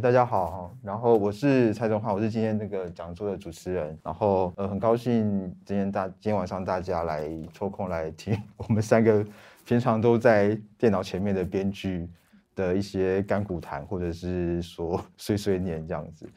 大家好，然后我是蔡宗浩，我是今天那个讲座的主持人，然后呃，很高兴今天大今天晚上大家来抽空来听我们三个平常都在电脑前面的编剧的一些干古谈，或者是说碎碎念这样子。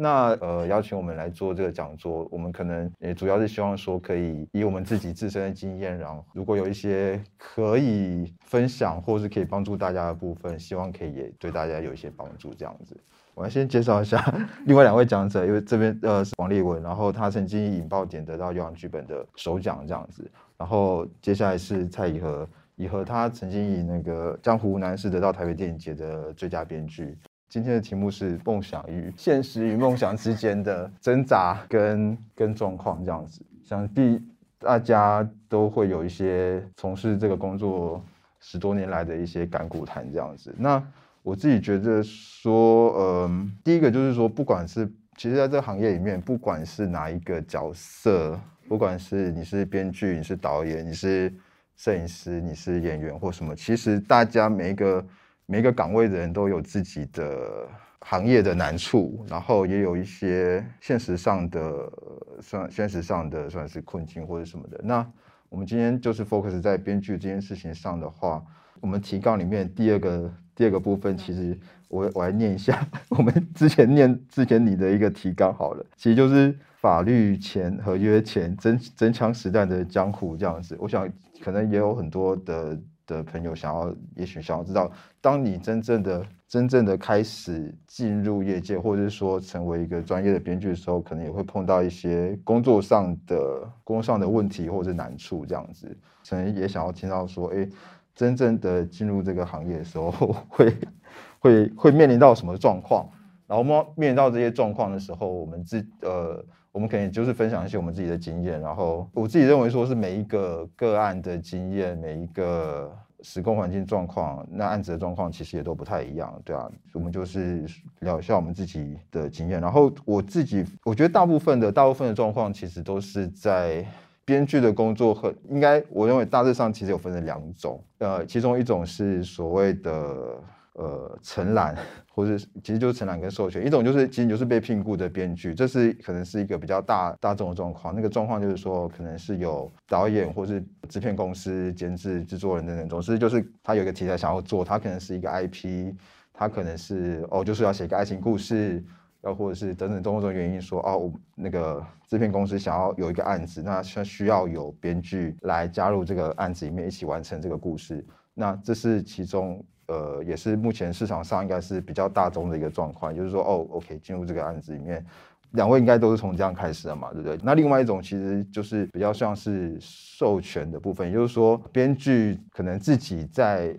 那呃，邀请我们来做这个讲座，我们可能也主要是希望说，可以以我们自己自身的经验，然后如果有一些可以分享或是可以帮助大家的部分，希望可以也对大家有一些帮助。这样子，我要先介绍一下 另外两位讲者，因为这边呃是王立文，然后他曾经引爆点得到优良剧本的首奖这样子，然后接下来是蔡以和，以和他曾经以那个江湖男士得到台北电影节的最佳编剧。今天的题目是梦想与现实与梦想之间的挣扎跟跟状况这样子，想必大家都会有一些从事这个工作十多年来的一些感古谈这样子。那我自己觉得说，嗯，第一个就是说，不管是其实在这个行业里面，不管是哪一个角色，不管是你是编剧，你是导演，你是摄影师，你是演员或什么，其实大家每一个。每个岗位的人都有自己的行业的难处，然后也有一些现实上的算现实上的算是困境或者什么的。那我们今天就是 focus 在编剧这件事情上的话，我们提纲里面第二个第二个部分，其实我我来念一下我们之前念之前你的一个提纲好了，其实就是法律前合约前真真枪实弹的江湖这样子。我想可能也有很多的。的朋友想要，也许想要知道，当你真正的、真正的开始进入业界，或者是说成为一个专业的编剧的时候，可能也会碰到一些工作上的、工作上的问题或者难处，这样子，可能也想要听到说，哎，真正的进入这个行业的时候，会、会、会面临到什么状况？然后面面临到这些状况的时候，我们自呃。我们可以就是分享一些我们自己的经验，然后我自己认为说是每一个个案的经验，每一个时空环境状况，那案子的状况其实也都不太一样，对啊，我们就是聊一下我们自己的经验，然后我自己我觉得大部分的大部分的状况其实都是在编剧的工作和应该我认为大致上其实有分成两种，呃，其中一种是所谓的。呃，承揽或者其实就是承揽跟授权，一种就是其实就是被聘雇的编剧，这是可能是一个比较大大众的状况。那个状况就是说，可能是有导演或是制片公司、监制、制作人等等，总之就是他有一个题材想要做，他可能是一个 IP，他可能是哦，就是要写一个爱情故事，要或者是等等种种原因说哦，那个制片公司想要有一个案子，那需需要有编剧来加入这个案子里面一起完成这个故事，那这是其中。呃，也是目前市场上应该是比较大众的一个状况，就是说，哦，OK，进入这个案子里面，两位应该都是从这样开始的嘛，对不对？那另外一种其实就是比较像是授权的部分，也就是说，编剧可能自己在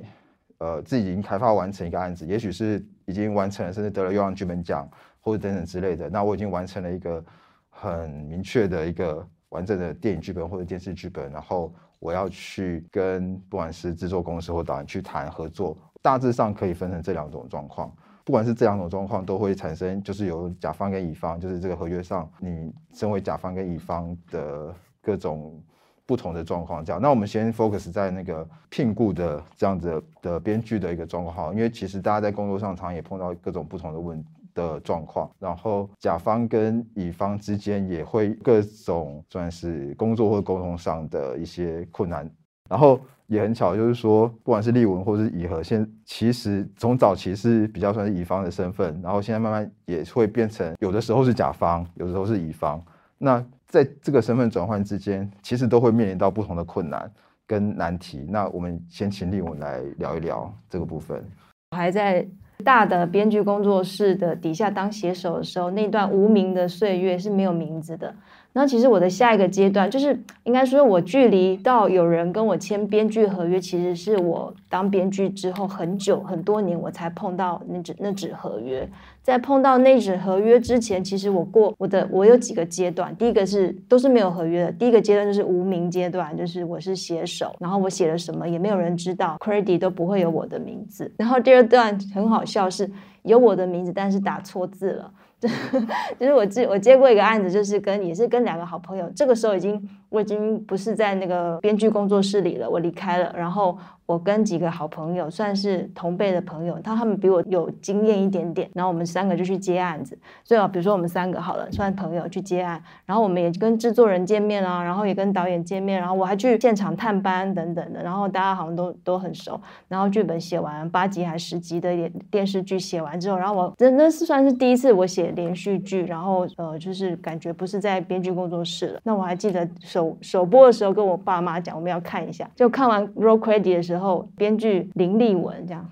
呃自己已经开发完成一个案子，也许是已经完成了，甚至得了优良剧本奖或者等等之类的。那我已经完成了一个很明确的一个完整的电影剧本或者电视剧本，然后我要去跟不管是制作公司或导演去谈合作。大致上可以分成这两种状况，不管是这两种状况，都会产生就是由甲方跟乙方，就是这个合约上你身为甲方跟乙方的各种不同的状况。这样，那我们先 focus 在那个聘雇的这样子的编剧的一个状况，因为其实大家在工作上常也碰到各种不同的问的状况，然后甲方跟乙方之间也会各种算是工作或沟通上的一些困难，然后。也很巧，就是说，不管是立文或是乙和，现其实从早期是比较算是乙方的身份，然后现在慢慢也会变成有的时候是甲方，有的时候是乙方。那在这个身份转换之间，其实都会面临到不同的困难跟难题。那我们先请立文来聊一聊这个部分。我还在大的编剧工作室的底下当写手的时候，那段无名的岁月是没有名字的。那其实我的下一个阶段，就是应该说，我距离到有人跟我签编剧合约，其实是我当编剧之后很久很多年，我才碰到那纸那纸合约。在碰到那纸合约之前，其实我过我的我有几个阶段。第一个是都是没有合约的，第一个阶段就是无名阶段，就是我是写手，然后我写了什么也没有人知道，credit 都不会有我的名字。然后第二段很好笑，是有我的名字，但是打错字了。就是我接我接过一个案子，就是跟也是跟两个好朋友，这个时候已经我已经不是在那个编剧工作室里了，我离开了，然后。我跟几个好朋友，算是同辈的朋友，他他们比我有经验一点点，然后我们三个就去接案子。最好，比如说我们三个好了，算朋友去接案，然后我们也跟制作人见面啊，然后也跟导演见面，然后我还去现场探班等等的，然后大家好像都都很熟。然后剧本写完八集还十集的电电视剧写完之后，然后我真的是算是第一次我写连续剧，然后呃就是感觉不是在编剧工作室了。那我还记得首首播的时候跟我爸妈讲，我们要看一下，就看完 roll credit 的时候。编剧林立文这样，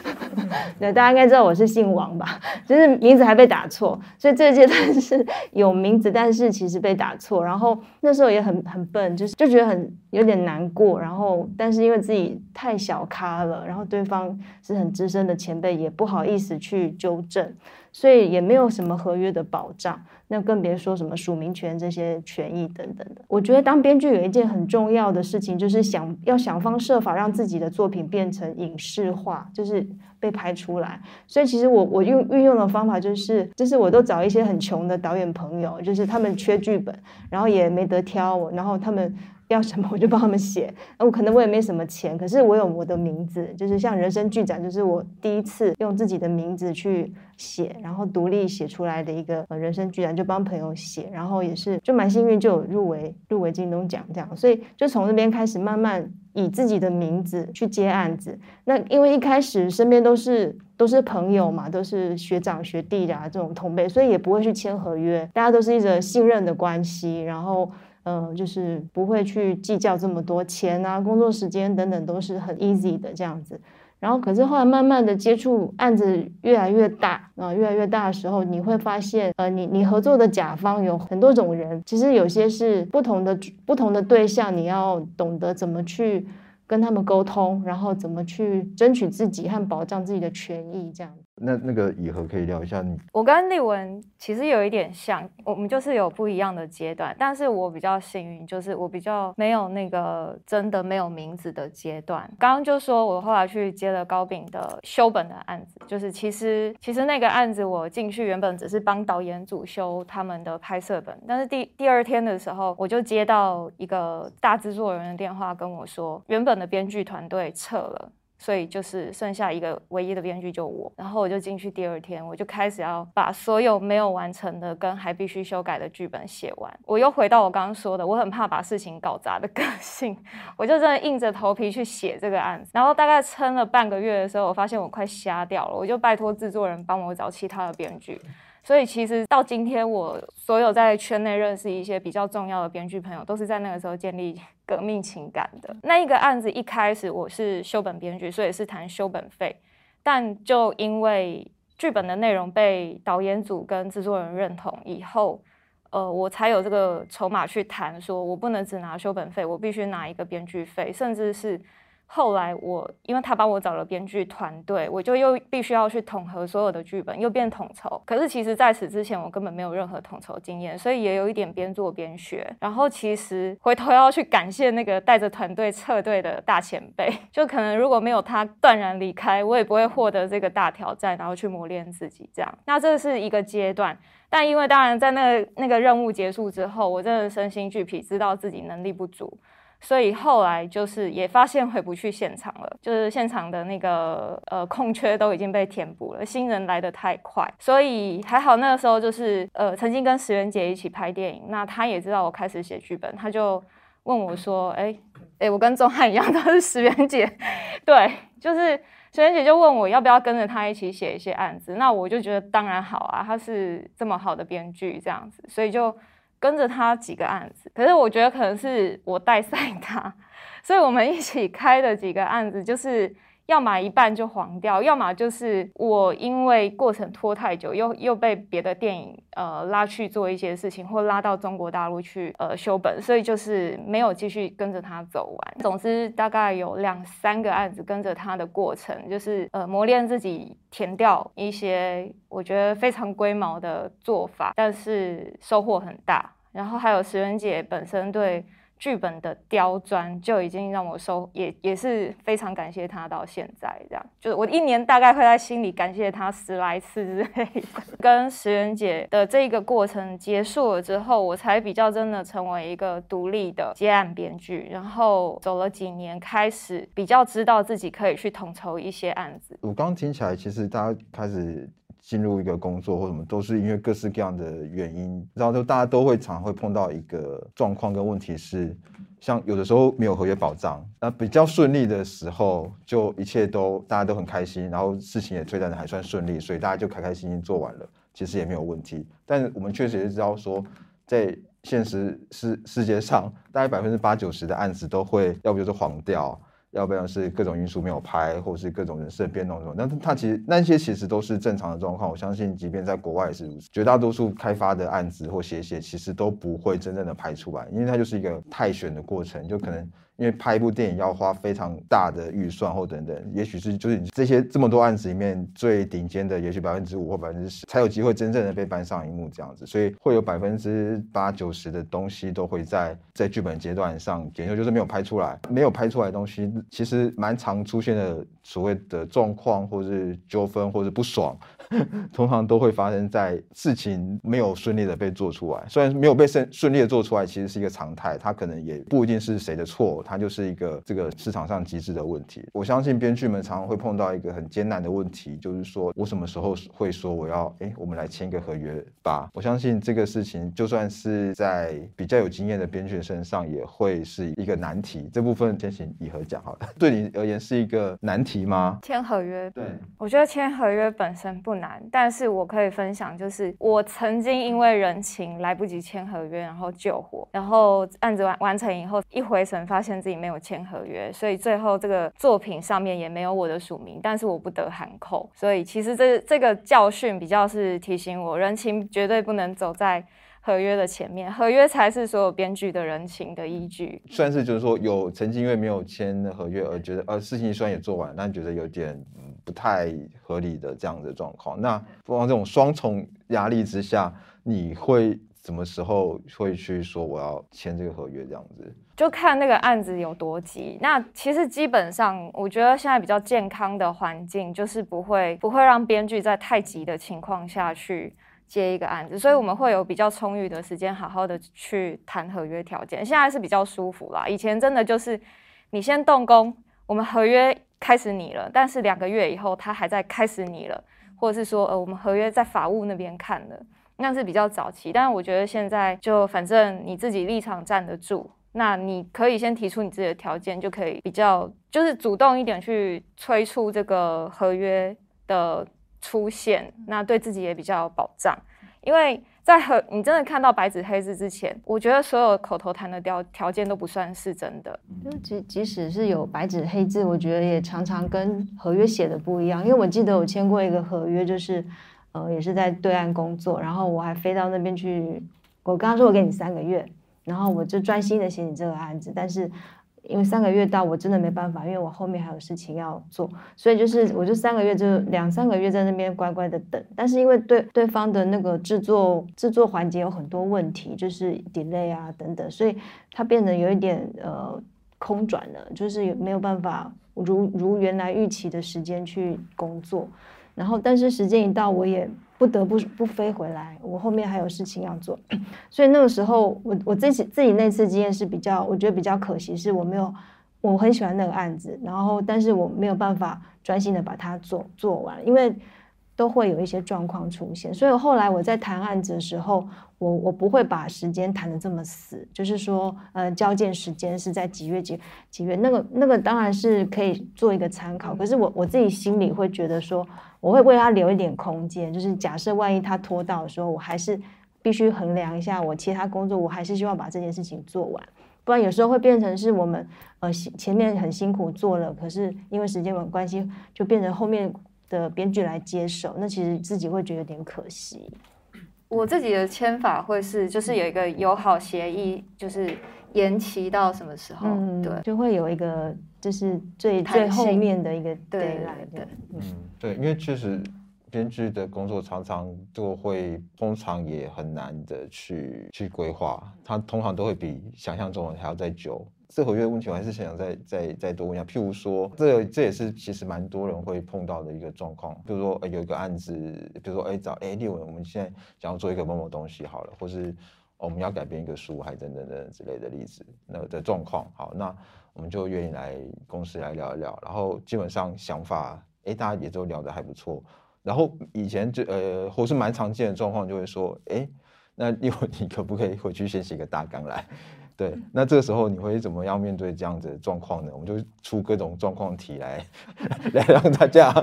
那，大家应该知道我是姓王吧？就是名字还被打错，所以这阶段是有名字，但是其实被打错。然后那时候也很很笨，就是就觉得很有点难过。然后但是因为自己太小咖了，然后对方是很资深的前辈，也不好意思去纠正。所以也没有什么合约的保障，那更别说什么署名权这些权益等等的。我觉得当编剧有一件很重要的事情，就是想要想方设法让自己的作品变成影视化，就是被拍出来。所以其实我我用运用的方法就是，就是我都找一些很穷的导演朋友，就是他们缺剧本，然后也没得挑，然后他们。要什么我就帮他们写，我可能我也没什么钱，可是我有我的名字，就是像人生剧展，就是我第一次用自己的名字去写，然后独立写出来的一个人生剧展，就帮朋友写，然后也是就蛮幸运就有入围入围京东奖这样，所以就从那边开始慢慢以自己的名字去接案子。那因为一开始身边都是都是朋友嘛，都是学长学弟啊这种同辈，所以也不会去签合约，大家都是一个信任的关系，然后。嗯，就是不会去计较这么多钱啊，工作时间等等都是很 easy 的这样子。然后，可是后来慢慢的接触案子越来越大啊，越来越大的时候，你会发现，呃，你你合作的甲方有很多种人，其实有些是不同的不同的对象，你要懂得怎么去跟他们沟通，然后怎么去争取自己和保障自己的权益这样。那那个以和可以聊一下你，我跟丽文其实有一点像，我们就是有不一样的阶段，但是我比较幸运，就是我比较没有那个真的没有名字的阶段。刚刚就说我后来去接了高炳的修本的案子，就是其实其实那个案子我进去原本只是帮导演组修他们的拍摄本，但是第第二天的时候我就接到一个大制作人的电话跟我说，原本的编剧团队撤了。所以就是剩下一个唯一的编剧就我，然后我就进去第二天，我就开始要把所有没有完成的跟还必须修改的剧本写完。我又回到我刚刚说的，我很怕把事情搞砸的个性，我就真的硬着头皮去写这个案子。然后大概撑了半个月的时候，我发现我快瞎掉了，我就拜托制作人帮我找其他的编剧。所以其实到今天，我所有在圈内认识一些比较重要的编剧朋友，都是在那个时候建立革命情感的。那一个案子一开始我是修本编剧，所以是谈修本费，但就因为剧本的内容被导演组跟制作人认同以后，呃，我才有这个筹码去谈，说我不能只拿修本费，我必须拿一个编剧费，甚至是。后来我，因为他帮我找了编剧团队，我就又必须要去统合所有的剧本，又变统筹。可是其实在此之前，我根本没有任何统筹经验，所以也有一点边做边学。然后其实回头要去感谢那个带着团队撤队的大前辈，就可能如果没有他断然离开，我也不会获得这个大挑战，然后去磨练自己这样。那这是一个阶段，但因为当然在那个那个任务结束之后，我真的身心俱疲，知道自己能力不足。所以后来就是也发现回不去现场了，就是现场的那个呃空缺都已经被填补了，新人来的太快，所以还好那个时候就是呃曾经跟石原姐一起拍电影，那他也知道我开始写剧本，他就问我说，哎哎，我跟钟汉一样 都是石原姐，对，就是石原姐就问我要不要跟着他一起写一些案子，那我就觉得当然好啊，他是这么好的编剧这样子，所以就。跟着他几个案子，可是我觉得可能是我带 赛他，所以我们一起开的几个案子就是。要么一半就黄掉，要么就是我因为过程拖太久，又又被别的电影呃拉去做一些事情，或拉到中国大陆去呃修本，所以就是没有继续跟着他走完。总之大概有两三个案子跟着他的过程，就是呃磨练自己填掉一些我觉得非常龟毛的做法，但是收获很大。然后还有石原姐本身对。剧本的刁钻就已经让我收，也也是非常感谢他到现在这样，就是我一年大概会在心里感谢他十来次之类的。跟石原姐的这个过程结束了之后，我才比较真的成为一个独立的接案编剧，然后走了几年，开始比较知道自己可以去统筹一些案子。我刚刚听起来，其实大家开始。进入一个工作或什么，都是因为各式各样的原因，然后就大家都会常会碰到一个状况跟问题是，像有的时候没有合约保障，那比较顺利的时候，就一切都大家都很开心，然后事情也推展的还算顺利，所以大家就开开心心做完了，其实也没有问题。但我们确实也知道说，在现实世世界上，大概百分之八九十的案子都会，要不就是黄掉。要不然是各种因素没有拍，或者是各种人事的变动什么，但是它其实那些其实都是正常的状况。我相信，即便在国外也是如此，绝大多数开发的案子或写写，其实都不会真正的拍出来，因为它就是一个太选的过程，就可能。因为拍一部电影要花非常大的预算或等等，也许是就是这些这么多案子里面最顶尖的，也许百分之五或百分之十才有机会真正的被搬上荧幕这样子，所以会有百分之八九十的东西都会在在剧本阶段上，研究就是没有拍出来，没有拍出来的东西，其实蛮常出现的所谓的状况或是纠纷或是不爽。通常都会发生在事情没有顺利的被做出来，虽然没有被顺顺利的做出来，其实是一个常态，它可能也不一定是谁的错，它就是一个这个市场上机制的问题。我相信编剧们常常会碰到一个很艰难的问题，就是说我什么时候会说我要哎，我们来签一个合约吧？我相信这个事情就算是在比较有经验的编剧身上，也会是一个难题。这部分先行以和讲好了，对你而言是一个难题吗？签合约，对我觉得签合约本身不。难，但是我可以分享，就是我曾经因为人情来不及签合约，然后救火，然后案子完完成以后，一回神发现自己没有签合约，所以最后这个作品上面也没有我的署名，但是我不得含扣，所以其实这这个教训比较是提醒我，人情绝对不能走在。合约的前面，合约才是所有编剧的人情的依据。算是就是说，有曾经因为没有签合约而觉得，呃，事情虽然也做完，但觉得有点不太合理的这样的状况。那不光这种双重压力之下，你会什么时候会去说我要签这个合约？这样子就看那个案子有多急。那其实基本上，我觉得现在比较健康的环境，就是不会不会让编剧在太急的情况下去。接一个案子，所以我们会有比较充裕的时间，好好的去谈合约条件。现在是比较舒服啦，以前真的就是你先动工，我们合约开始拟了，但是两个月以后他还在开始拟了，或者是说呃我们合约在法务那边看了，那是比较早期。但是我觉得现在就反正你自己立场站得住，那你可以先提出你自己的条件，就可以比较就是主动一点去催促这个合约的。出现，那对自己也比较有保障，因为在和你真的看到白纸黑字之前，我觉得所有口头谈的条条件都不算是真的。就即即使是有白纸黑字，我觉得也常常跟合约写的不一样。因为我记得我签过一个合约，就是呃也是在对岸工作，然后我还飞到那边去，我刚刚说我给你三个月，然后我就专心的写你这个案子，但是。因为三个月到我真的没办法，因为我后面还有事情要做，所以就是我就三个月就两三个月在那边乖乖的等。但是因为对对方的那个制作制作环节有很多问题，就是 delay 啊等等，所以它变得有一点呃空转了，就是没有办法如如原来预期的时间去工作。然后但是时间一到，我也。不得不不飞回来，我后面还有事情要做，所以那个时候我我自己自己那次经验是比较，我觉得比较可惜，是我没有我很喜欢那个案子，然后但是我没有办法专心的把它做做完，因为。都会有一些状况出现，所以后来我在谈案子的时候，我我不会把时间谈的这么死，就是说，呃，交件时间是在几月几几月，那个那个当然是可以做一个参考，可是我我自己心里会觉得说，我会为他留一点空间，就是假设万一他拖到的时候，我还是必须衡量一下我其他工作，我还是希望把这件事情做完，不然有时候会变成是我们呃前面很辛苦做了，可是因为时间有关系，就变成后面。的编剧来接手，那其实自己会觉得有点可惜。我自己的签法会是，就是有一个友好协议，就是延期到什么时候？对，就会有一个就是最最后面的一个对来的。嗯，对，因为确实编剧的工作常常都会，通常也很难的去去规划，它通常都会比想象中的还要再久。这合约的问题，我还是想再再再多问一下。譬如说，这这也是其实蛮多人会碰到的一个状况。比如说，有一个案子，比如说，哎，找哎立文，我们现在想要做一个某某东西好了，或是我们要改变一个书，还等等等之类的例子，那的状况。好，那我们就愿意来公司来聊一聊。然后基本上想法，哎，大家也都聊得还不错。然后以前就呃，或是蛮常见的状况，就会说，哎，那一会，你可不可以回去先写个大纲来？对，那这个时候你会怎么样面对这样子的状况呢？我们就出各种状况题来，来让大家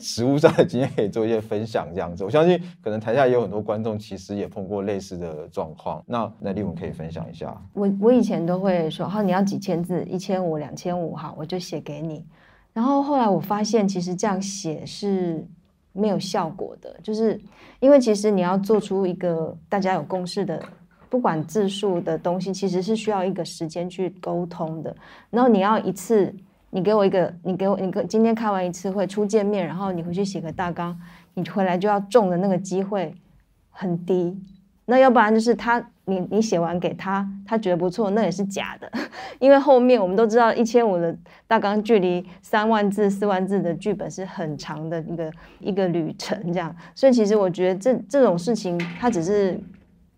实物上的经验可以做一些分享。这样子，我相信可能台下也有很多观众，其实也碰过类似的状况。那那丽文可以分享一下。我我以前都会说，好，你要几千字，一千五、两千五，好，我就写给你。然后后来我发现，其实这样写是没有效果的，就是因为其实你要做出一个大家有共识的。不管字数的东西，其实是需要一个时间去沟通的。然后你要一次，你给我一个，你给我，你跟今天开完一次会，初见面，然后你回去写个大纲，你回来就要中的那个机会很低。那要不然就是他，你你写完给他，他觉得不错，那也是假的。因为后面我们都知道，一千五的大纲距离三万字、四万字的剧本是很长的一个一个旅程，这样。所以其实我觉得这这种事情，它只是。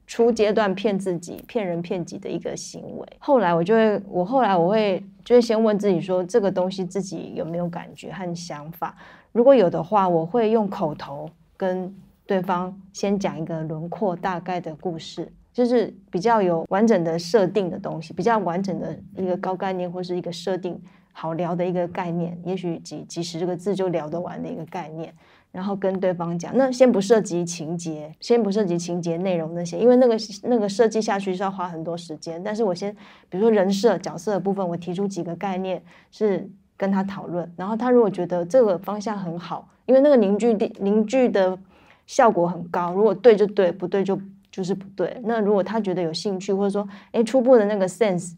初阶段骗自己、骗人骗己的一个行为，后来我就会，我后来我会就会先问自己说，这个东西自己有没有感觉和想法？如果有的话，我会用口头跟对方先讲一个轮廓大概的故事，就是比较有完整的设定的东西，比较完整的一个高概念或是一个设定好聊的一个概念，也许几几十个字就聊得完的一个概念。然后跟对方讲，那先不涉及情节，先不涉及情节内容那些，因为那个那个设计下去是要花很多时间。但是我先，比如说人设角色的部分，我提出几个概念是跟他讨论，然后他如果觉得这个方向很好，因为那个凝聚的凝聚的效果很高，如果对就对，不对就就是不对。那如果他觉得有兴趣，或者说哎初步的那个 sense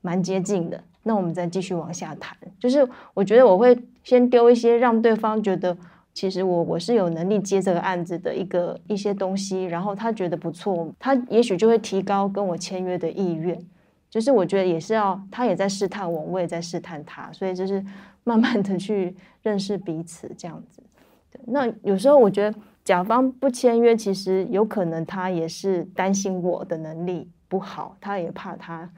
蛮接近的，那我们再继续往下谈。就是我觉得我会先丢一些让对方觉得。其实我我是有能力接这个案子的一个一些东西，然后他觉得不错，他也许就会提高跟我签约的意愿。就是我觉得也是要他也在试探我，我也在试探他，所以就是 慢慢的去认识彼此这样子。那有时候我觉得甲方不签约，其实有可能他也是担心我的能力不好，他也怕他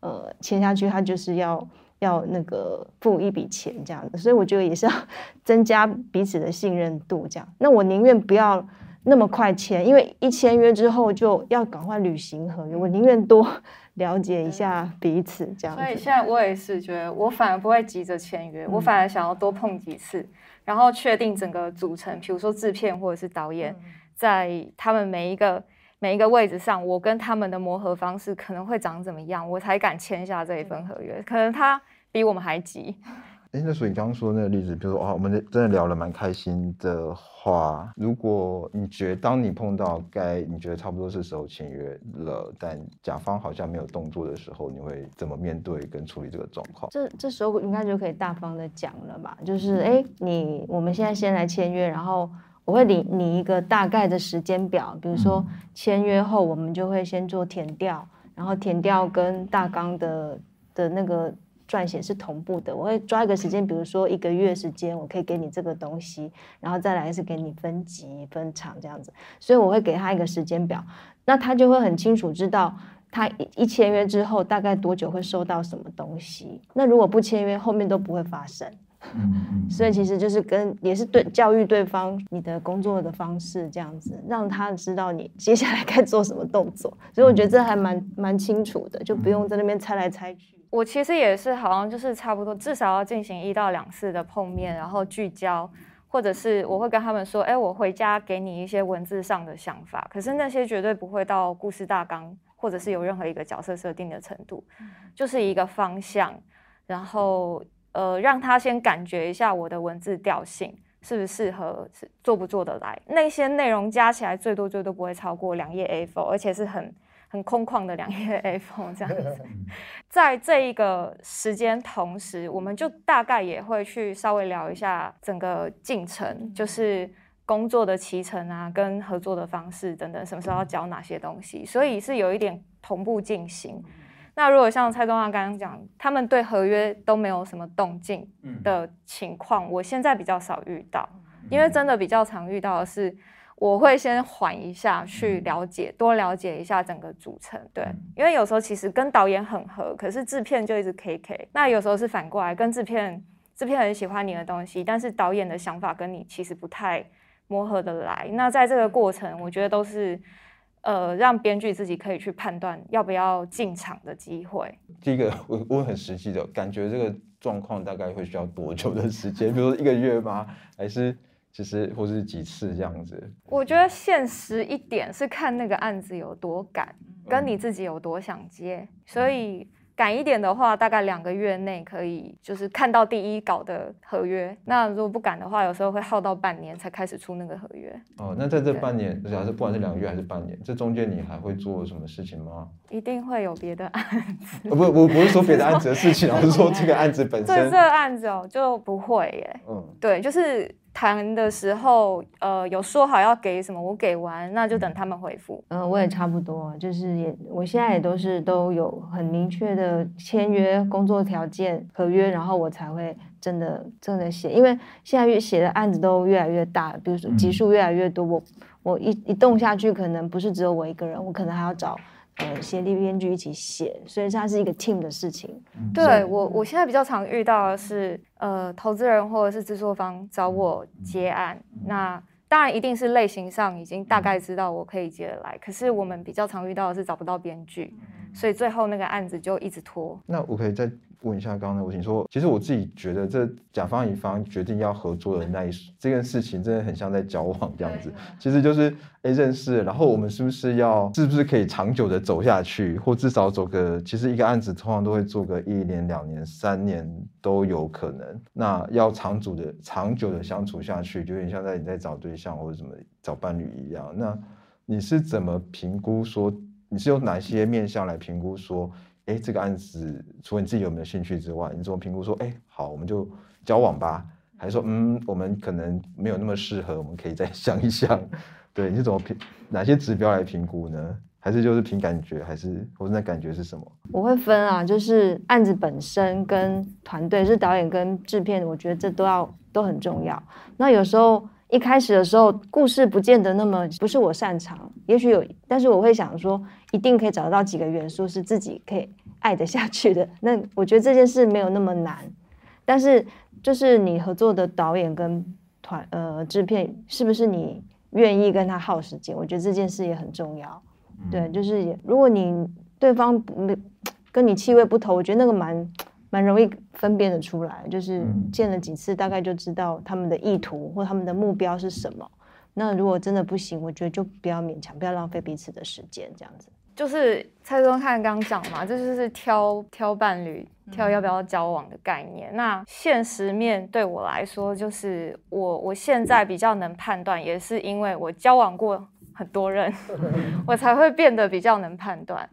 呃签下去他就是要。要那个付一笔钱这样的，所以我觉得也是要 增加彼此的信任度。这样，那我宁愿不要那么快签，因为一签约之后就要赶快履行合约。我宁愿多了解一下彼此这样。所以现在我也是觉得，我反而不会急着签约，我反而想要多碰几次，然后确定整个组成，比如说制片或者是导演，在他们每一个每一个位置上，我跟他们的磨合方式可能会长怎么样，我才敢签下这一份合约。可能他。比我们还急。哎，那所以你刚刚说那个例子，比如说啊，我们真的聊了蛮开心的话，如果你觉得当你碰到该你觉得差不多是时候签约了，但甲方好像没有动作的时候，你会怎么面对跟处理这个状况？这这时候应该就可以大方的讲了吧？就是哎，你我们现在先来签约，然后我会领你一个大概的时间表，比如说签约后我们就会先做填调，然后填调跟大纲的的那个。撰写是同步的，我会抓一个时间，比如说一个月时间，我可以给你这个东西，然后再来是给你分级分场这样子，所以我会给他一个时间表，那他就会很清楚知道他一签约之后大概多久会收到什么东西。那如果不签约，后面都不会发生。嗯所以其实就是跟也是对教育对方你的工作的方式这样子，让他知道你接下来该做什么动作。所以我觉得这还蛮蛮清楚的，就不用在那边猜来猜去。我其实也是，好像就是差不多，至少要进行一到两次的碰面，然后聚焦，或者是我会跟他们说，哎，我回家给你一些文字上的想法，可是那些绝对不会到故事大纲，或者是有任何一个角色设定的程度，就是一个方向，然后呃，让他先感觉一下我的文字调性是不是适合，做不做得来，那些内容加起来最多最多不会超过两页 A4，而且是很。很空旷的两页 A4 这样子，在这一个时间同时，我们就大概也会去稍微聊一下整个进程，就是工作的骑程啊，跟合作的方式等等，什么时候要交哪些东西，所以是有一点同步进行。那如果像蔡东华刚刚讲，他们对合约都没有什么动静的情况，我现在比较少遇到，因为真的比较常遇到的是，我会先缓一下去了解，多了解一下整个组成。对，因为有时候其实跟导演很合，可是制片就一直 K K。那有时候是反过来，跟制片，制片很喜欢你的东西，但是导演的想法跟你其实不太磨合的来。那在这个过程，我觉得都是。呃，让编剧自己可以去判断要不要进场的机会。第一个，我我很实际的感觉，这个状况大概会需要多久的时间？比如说一个月吗？还是其实或是几次这样子？我觉得现实一点是看那个案子有多赶，跟你自己有多想接，所以。赶一点的话，大概两个月内可以就是看到第一稿的合约。那如果不赶的话，有时候会耗到半年才开始出那个合约。哦，那在这半年，假设不管是两个月还是半年，这中间你还会做什么事情吗？一定会有别的案子。不，我不是说别的案子的事情，我是说这个案子本身。对这个案子哦，就不会耶。嗯，对，就是。谈的时候，呃，有说好要给什么，我给完，那就等他们回复。嗯，我也差不多，就是也，我现在也都是都有很明确的签约、工作条件、合约，然后我才会真的真的写。因为现在越写的案子都越来越大，比如说集数越来越多，我我一一动下去，可能不是只有我一个人，我可能还要找。呃，协力编剧一起写，所以它是一个 team 的事情。对我，我现在比较常遇到的是，呃，投资人或者是制作方找我接案，那当然一定是类型上已经大概知道我可以接得来，可是我们比较常遇到的是找不到编剧，所以最后那个案子就一直拖。那我可以再。问一下刚刚的问题，说其实我自己觉得这甲方乙方决定要合作的那一这件事情，真的很像在交往这样子。其实就是哎认识，然后我们是不是要是不是可以长久的走下去，或至少走个，其实一个案子通常都会做个一年、两年、三年都有可能。那要长久的、长久的相处下去，就有点像在你在找对象或者怎么找伴侣一样。那你是怎么评估说，你是用哪些面向来评估说？哎，这个案子除了你自己有没有兴趣之外，你怎么评估说，哎，好，我们就交往吧？还是说，嗯，我们可能没有那么适合，我们可以再 想一想。对，你是怎么评？哪些指标来评估呢？还是就是凭感觉？还是或者那感觉是什么？我会分啊，就是案子本身跟团队，是导演跟制片，我觉得这都要都很重要。那有时候一开始的时候，故事不见得那么不是我擅长，也许有，但是我会想说。一定可以找得到几个元素是自己可以爱得下去的。那我觉得这件事没有那么难，但是就是你合作的导演跟团呃制片是不是你愿意跟他耗时间？我觉得这件事也很重要。对，就是如果你对方没跟你气味不投，我觉得那个蛮蛮容易分辨的出来。就是见了几次，大概就知道他们的意图或他们的目标是什么。那如果真的不行，我觉得就不要勉强，不要浪费彼此的时间，这样子。就是蔡宗汉刚刚讲嘛，这就是挑挑伴侣、挑要不要交往的概念。那现实面对我来说，就是我我现在比较能判断，也是因为我交往过很多人，我才会变得比较能判断。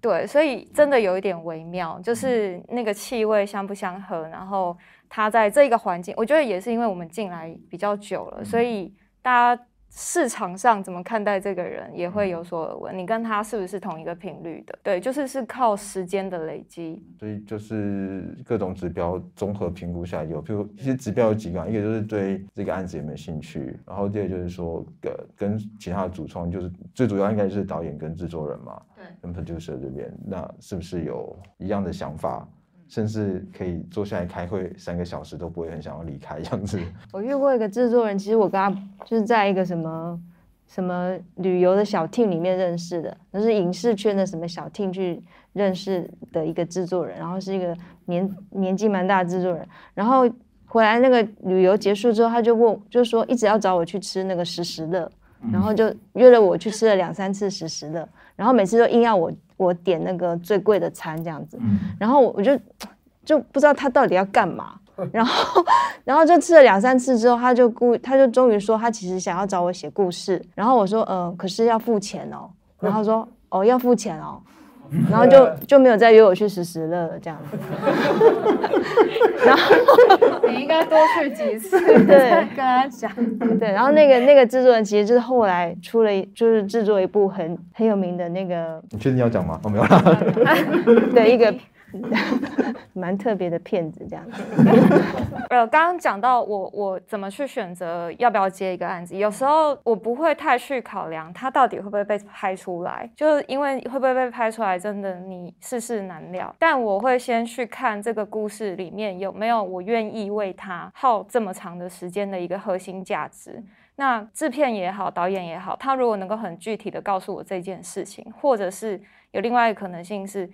对，所以真的有一点微妙，就是那个气味相不相合，然后他在这个环境，我觉得也是因为我们进来比较久了，所以大家。市场上怎么看待这个人也会有所耳闻，你跟他是不是同一个频率的？对，就是是靠时间的累积。所以就是各种指标综合评估下来，有，譬如一些指标有几个，一个就是对这个案子有没有兴趣，然后第二就是说，跟，跟其他的主创，就是最主要应该就是导演跟制作人嘛，对，跟 producer 这边，那是不是有一样的想法？甚至可以坐下来开会三个小时都不会很想要离开这样子。我遇过一个制作人，其实我跟他就是在一个什么什么旅游的小 team 里面认识的，那是影视圈的什么小 team 去认识的一个制作人，然后是一个年年纪蛮大的制作人，然后回来那个旅游结束之后，他就问，就说一直要找我去吃那个食食乐，然后就约了我去吃了两三次食食乐，然后每次都硬要我。我点那个最贵的餐这样子，然后我就就不知道他到底要干嘛，然后然后就吃了两三次之后，他就故他就终于说他其实想要找我写故事，然后我说嗯，可是要付钱哦，然后说哦要付钱哦，然后就就没有再约我去时时乐了这样子。然后 你应该多去几次，对跟他讲。对，然后那个那个制作人其实就是后来出了，就是制作一部很很有名的那个你确定要讲吗？哦，没有了。对一个 蛮特别的片子这样子。呃，刚刚讲到我我怎么去选择要不要接一个案子，有时候我不会太去考量它到底会不会被拍出来，就是因为会不会被拍出来，真的你世事难料。但我会先去看这个故事里面有没有我愿意为它耗这么长的时间的一个核心价值。那制片也好，导演也好，他如果能够很具体的告诉我这件事情，或者是有另外一个可能性是。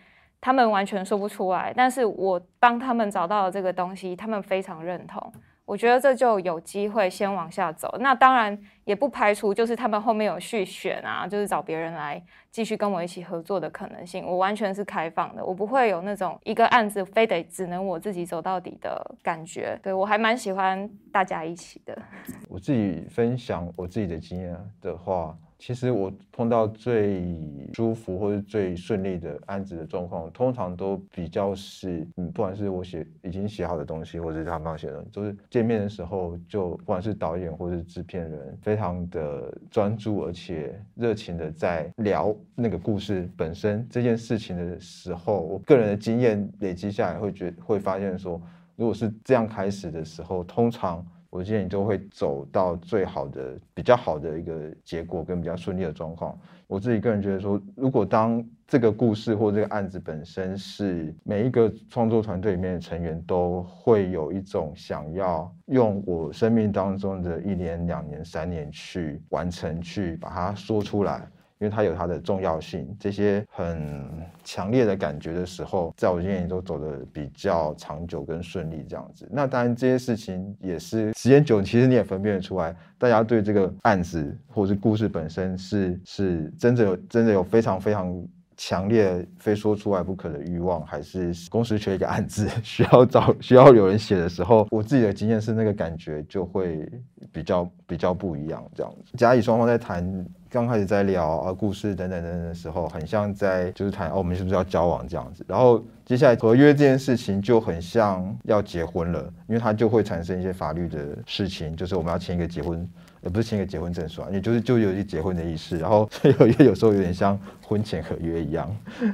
他们完全说不出来，但是我帮他们找到了这个东西，他们非常认同。我觉得这就有机会先往下走。那当然也不排除就是他们后面有续选啊，就是找别人来继续跟我一起合作的可能性。我完全是开放的，我不会有那种一个案子非得只能我自己走到底的感觉。对我还蛮喜欢大家一起的。我自己分享我自己的经验的话。其实我碰到最舒服或者最顺利的案子的状况，通常都比较是，嗯，不管是我写已经写好的东西，或者是他们写的，就是见面的时候，就不管是导演或者是制片人，非常的专注而且热情的在聊那个故事本身这件事情的时候，我个人的经验累积下来，会觉会发现说，如果是这样开始的时候，通常。我建议你就会走到最好的、比较好的一个结果跟比较顺利的状况。我自己个人觉得说，如果当这个故事或这个案子本身是每一个创作团队里面的成员都会有一种想要用我生命当中的一年、两年、三年去完成、去把它说出来。因为它有它的重要性，这些很强烈的感觉的时候，在我眼里都走的比较长久跟顺利这样子。那当然这些事情也是时间久，其实你也分辨得出来，大家对这个案子或者是故事本身是是真的有真的有非常非常强烈非说出来不可的欲望，还是公司缺一个案子 需要找需要有人写的时候，我自己的经验是那个感觉就会比较比较不一样这样子。甲乙双方在谈。刚开始在聊啊故事等等等等的时候，很像在就是谈哦，我们是不是要交往这样子？然后接下来合约这件事情就很像要结婚了，因为它就会产生一些法律的事情，就是我们要签一个结婚。也不是签个结婚证书啊，也就是就有一结婚的意思，然后合约有时候有点像婚前合约一样。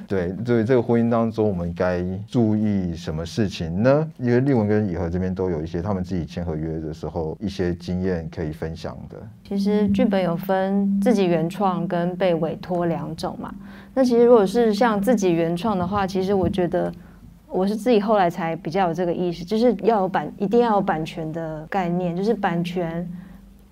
对，所以这个婚姻当中，我们该注意什么事情呢？因为立文跟以和这边都有一些他们自己签合约的时候一些经验可以分享的。其实剧本有分自己原创跟被委托两种嘛。那其实如果是像自己原创的话，其实我觉得我是自己后来才比较有这个意识，就是要有版，一定要有版权的概念，就是版权。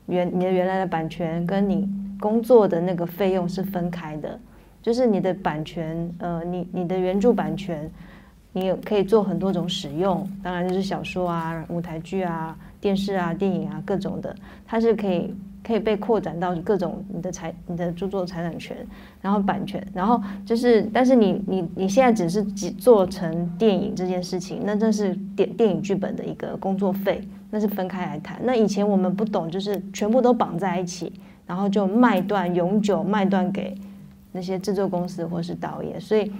原你的原来的版权跟你工作的那个费用是分开的，就是你的版权，呃，你你的原著版权，你有可以做很多种使用，当然就是小说啊、舞台剧啊、电视啊、电影啊各种的，它是可以可以被扩展到各种你的财、你的著作财产权，然后版权，然后就是，但是你你你现在只是只做成电影这件事情，那这是电电影剧本的一个工作费。那是分开来谈。那以前我们不懂，就是全部都绑在一起，然后就卖断，永久卖断给那些制作公司或是导演。所以，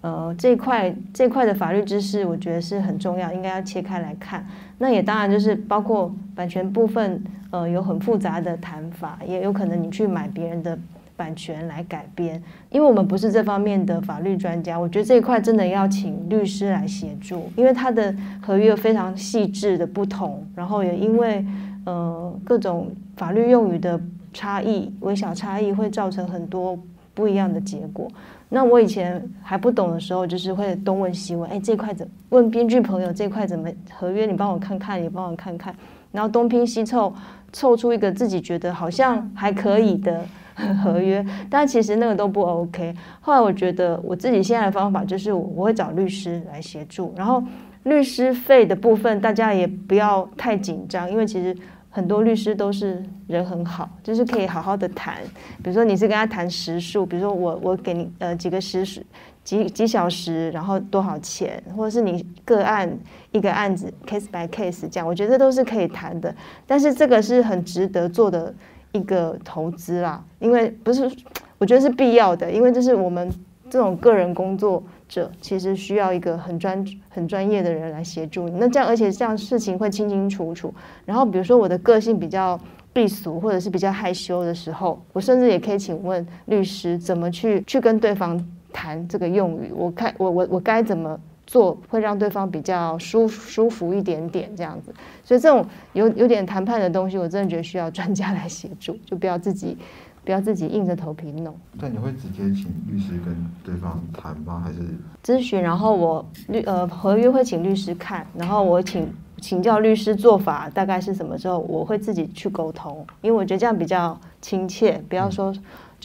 呃，这块这块的法律知识，我觉得是很重要，应该要切开来看。那也当然就是包括版权部分，呃，有很复杂的谈法，也有可能你去买别人的。版权来改编，因为我们不是这方面的法律专家，我觉得这一块真的要请律师来协助，因为他的合约非常细致的不同，然后也因为呃各种法律用语的差异，微小差异会造成很多不一样的结果。那我以前还不懂的时候，就是会东问西问，哎，这块怎问编剧朋友这块怎么合约？你帮我看看，你帮我看看，然后东拼西凑，凑出一个自己觉得好像还可以的。合约，但其实那个都不 OK。后来我觉得我自己现在的方法就是，我会找律师来协助。然后律师费的部分，大家也不要太紧张，因为其实很多律师都是人很好，就是可以好好的谈。比如说你是跟他谈时数，比如说我我给你呃几个时数几几小时，然后多少钱，或者是你个案一个案子 case by case 这样，我觉得都是可以谈的。但是这个是很值得做的。一个投资啦，因为不是，我觉得是必要的，因为这是我们这种个人工作者，其实需要一个很专很专业的人来协助你。那这样，而且这样事情会清清楚楚。然后，比如说我的个性比较避俗，或者是比较害羞的时候，我甚至也可以请问律师怎么去去跟对方谈这个用语。我看我我我该怎么做，会让对方比较舒舒服一点点这样子。所以这种有有点谈判的东西，我真的觉得需要专家来协助，就不要自己。不要自己硬着头皮弄。对你会直接请律师跟对方谈吗？还是咨询？然后我律呃合约会请律师看，然后我请请教律师做法大概是什么之后，我会自己去沟通，因为我觉得这样比较亲切。不要说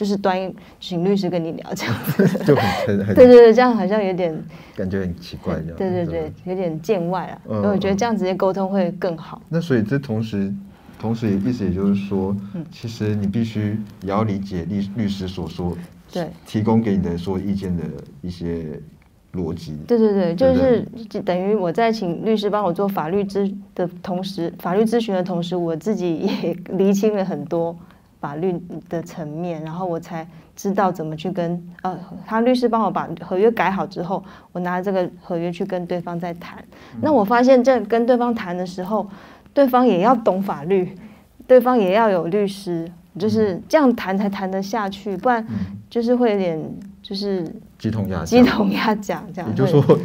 就是端请律师跟你聊这样子，就很很 对对对，这样好像有点感觉很奇怪这样。对对对，有点见外了。所以我觉得这样直接沟通会更好。那所以这同时。同时，也意思也就是说，其实你必须也要理解律律师所说，对，提供给你的说意见的一些逻辑。对对对，就是等于我在请律师帮我做法律咨的同时，法律咨询的同时，我自己也厘清了很多法律的层面，然后我才知道怎么去跟呃，他律师帮我把合约改好之后，我拿这个合约去跟对方在谈。那我发现，这跟对方谈的时候。对方也要懂法律，对方也要有律师，就是这样谈才谈得下去，不然就是会有点就是鸡同鸭鸡同鸭讲这样。也就是说，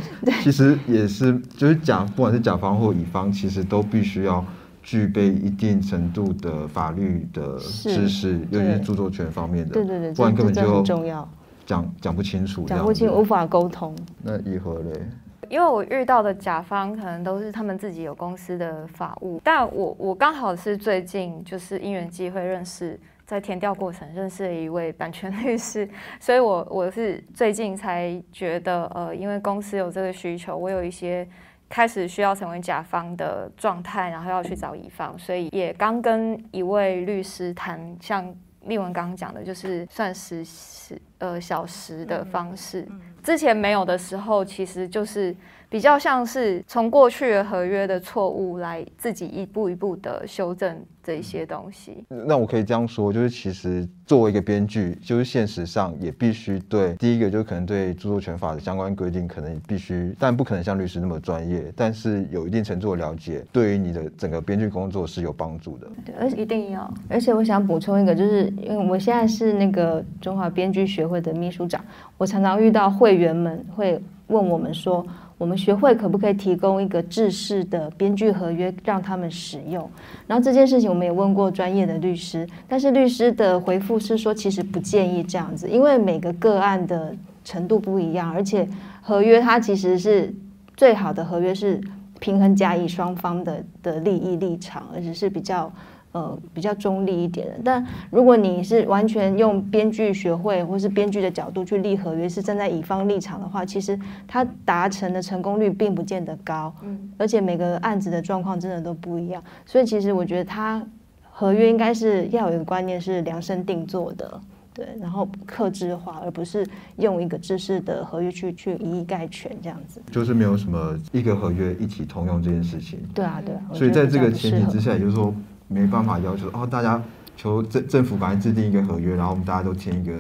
其实也是就是甲，不管是甲方或乙方，其实都必须要具备一定程度的法律的知识，尤其是著作权方面的。对对对，不然根本就重要，讲讲不清楚，讲不清无法沟通。那以何嘞？因为我遇到的甲方可能都是他们自己有公司的法务，但我我刚好是最近就是因缘机会认识，在填调过程认识了一位版权律师，所以我我是最近才觉得，呃，因为公司有这个需求，我有一些开始需要成为甲方的状态，然后要去找乙方，所以也刚跟一位律师谈，像丽文刚刚讲的，就是算时时呃小时的方式。之前没有的时候，其实就是比较像是从过去的合约的错误来自己一步一步的修正这一些东西。那我可以这样说，就是其实作为一个编剧，就是现实上也必须对第一个，就可能对著作权法的相关规定，可能必须，但不可能像律师那么专业，但是有一定程度的了解，对于你的整个编剧工作是有帮助的。对，而且一定要。而且我想补充一个，就是因为我现在是那个中华编剧学会的秘书长。我常常遇到会员们会问我们说，我们学会可不可以提供一个制式的编剧合约让他们使用？然后这件事情我们也问过专业的律师，但是律师的回复是说，其实不建议这样子，因为每个个案的程度不一样，而且合约它其实是最好的合约是平衡甲乙双方的的利益立场，而且是比较。呃，比较中立一点的。但如果你是完全用编剧学会或是编剧的角度去立合约，是站在乙方立场的话，其实它达成的成功率并不见得高。嗯，而且每个案子的状况真的都不一样。所以其实我觉得，它合约应该是要有一个观念是量身定做的，对，然后克制化，而不是用一个知识的合约去去一以概全这样子。就是没有什么一个合约一起通用这件事情。对啊，对啊。所以在这个前提之下，也就是说。没办法要求哦，大家求政政府赶快制定一个合约，然后我们大家都签一个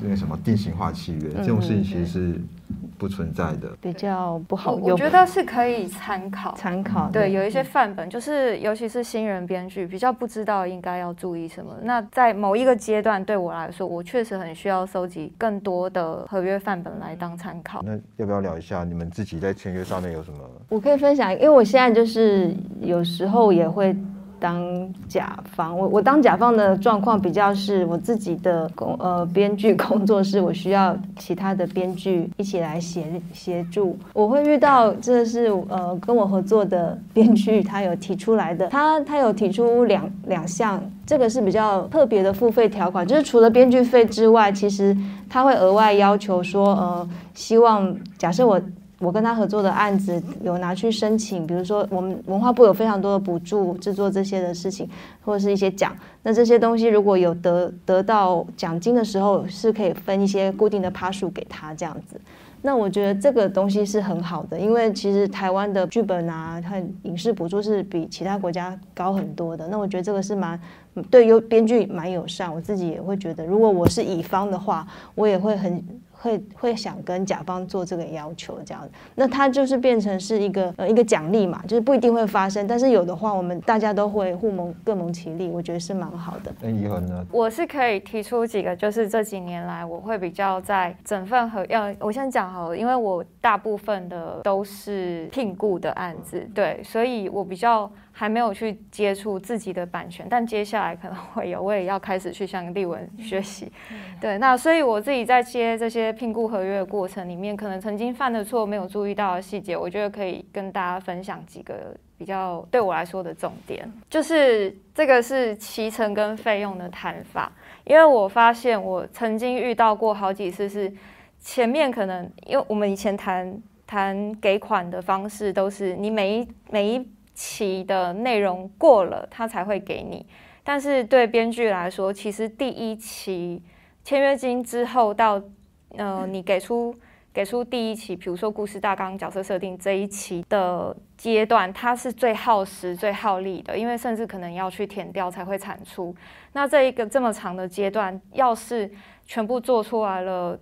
那个什么定型化契约，这种事情其实是不存在的，比较不好用。我觉得是可以参考参考，对，有一些范本，就是尤其是新人编剧比较不知道应该要注意什么。那在某一个阶段，对我来说，我确实很需要收集更多的合约范本来当参考。那要不要聊一下你们自己在签约上面有什么？我可以分享，因为我现在就是有时候也会。当甲方，我我当甲方的状况比较是我自己的工呃编剧工作室，我需要其他的编剧一起来协协助。我会遇到这是呃跟我合作的编剧，他有提出来的，他他有提出两两项，这个是比较特别的付费条款，就是除了编剧费之外，其实他会额外要求说，呃，希望假设我。我跟他合作的案子有拿去申请，比如说我们文化部有非常多的补助制作这些的事情，或者是一些奖。那这些东西如果有得得到奖金的时候，是可以分一些固定的趴数给他这样子。那我觉得这个东西是很好的，因为其实台湾的剧本啊，它影视补助是比其他国家高很多的。那我觉得这个是蛮对优编剧蛮友善，我自己也会觉得，如果我是乙方的话，我也会很。会会想跟甲方做这个要求，这样，那它就是变成是一个呃一个奖励嘛，就是不一定会发生，但是有的话，我们大家都会互蒙各蒙其利，我觉得是蛮好的。那以后呢？我是可以提出几个，就是这几年来我会比较在整份合要，我先讲好了，因为我大部分的都是聘雇的案子，对，所以我比较。还没有去接触自己的版权，但接下来可能会有，我也要开始去向立文学习。对，那所以我自己在接这些聘雇合约的过程里面，可能曾经犯的错没有注意到的细节，我觉得可以跟大家分享几个比较对我来说的重点，就是这个是提成跟费用的谈法，因为我发现我曾经遇到过好几次是前面可能因为我们以前谈谈给款的方式都是你每一每一。期的内容过了，他才会给你。但是对编剧来说，其实第一期签约金之后到呃，你给出给出第一期，比如说故事大纲、角色设定这一期的阶段，它是最耗时、最耗力的，因为甚至可能要去填掉才会产出。那这一个这么长的阶段，要是全部做出来了，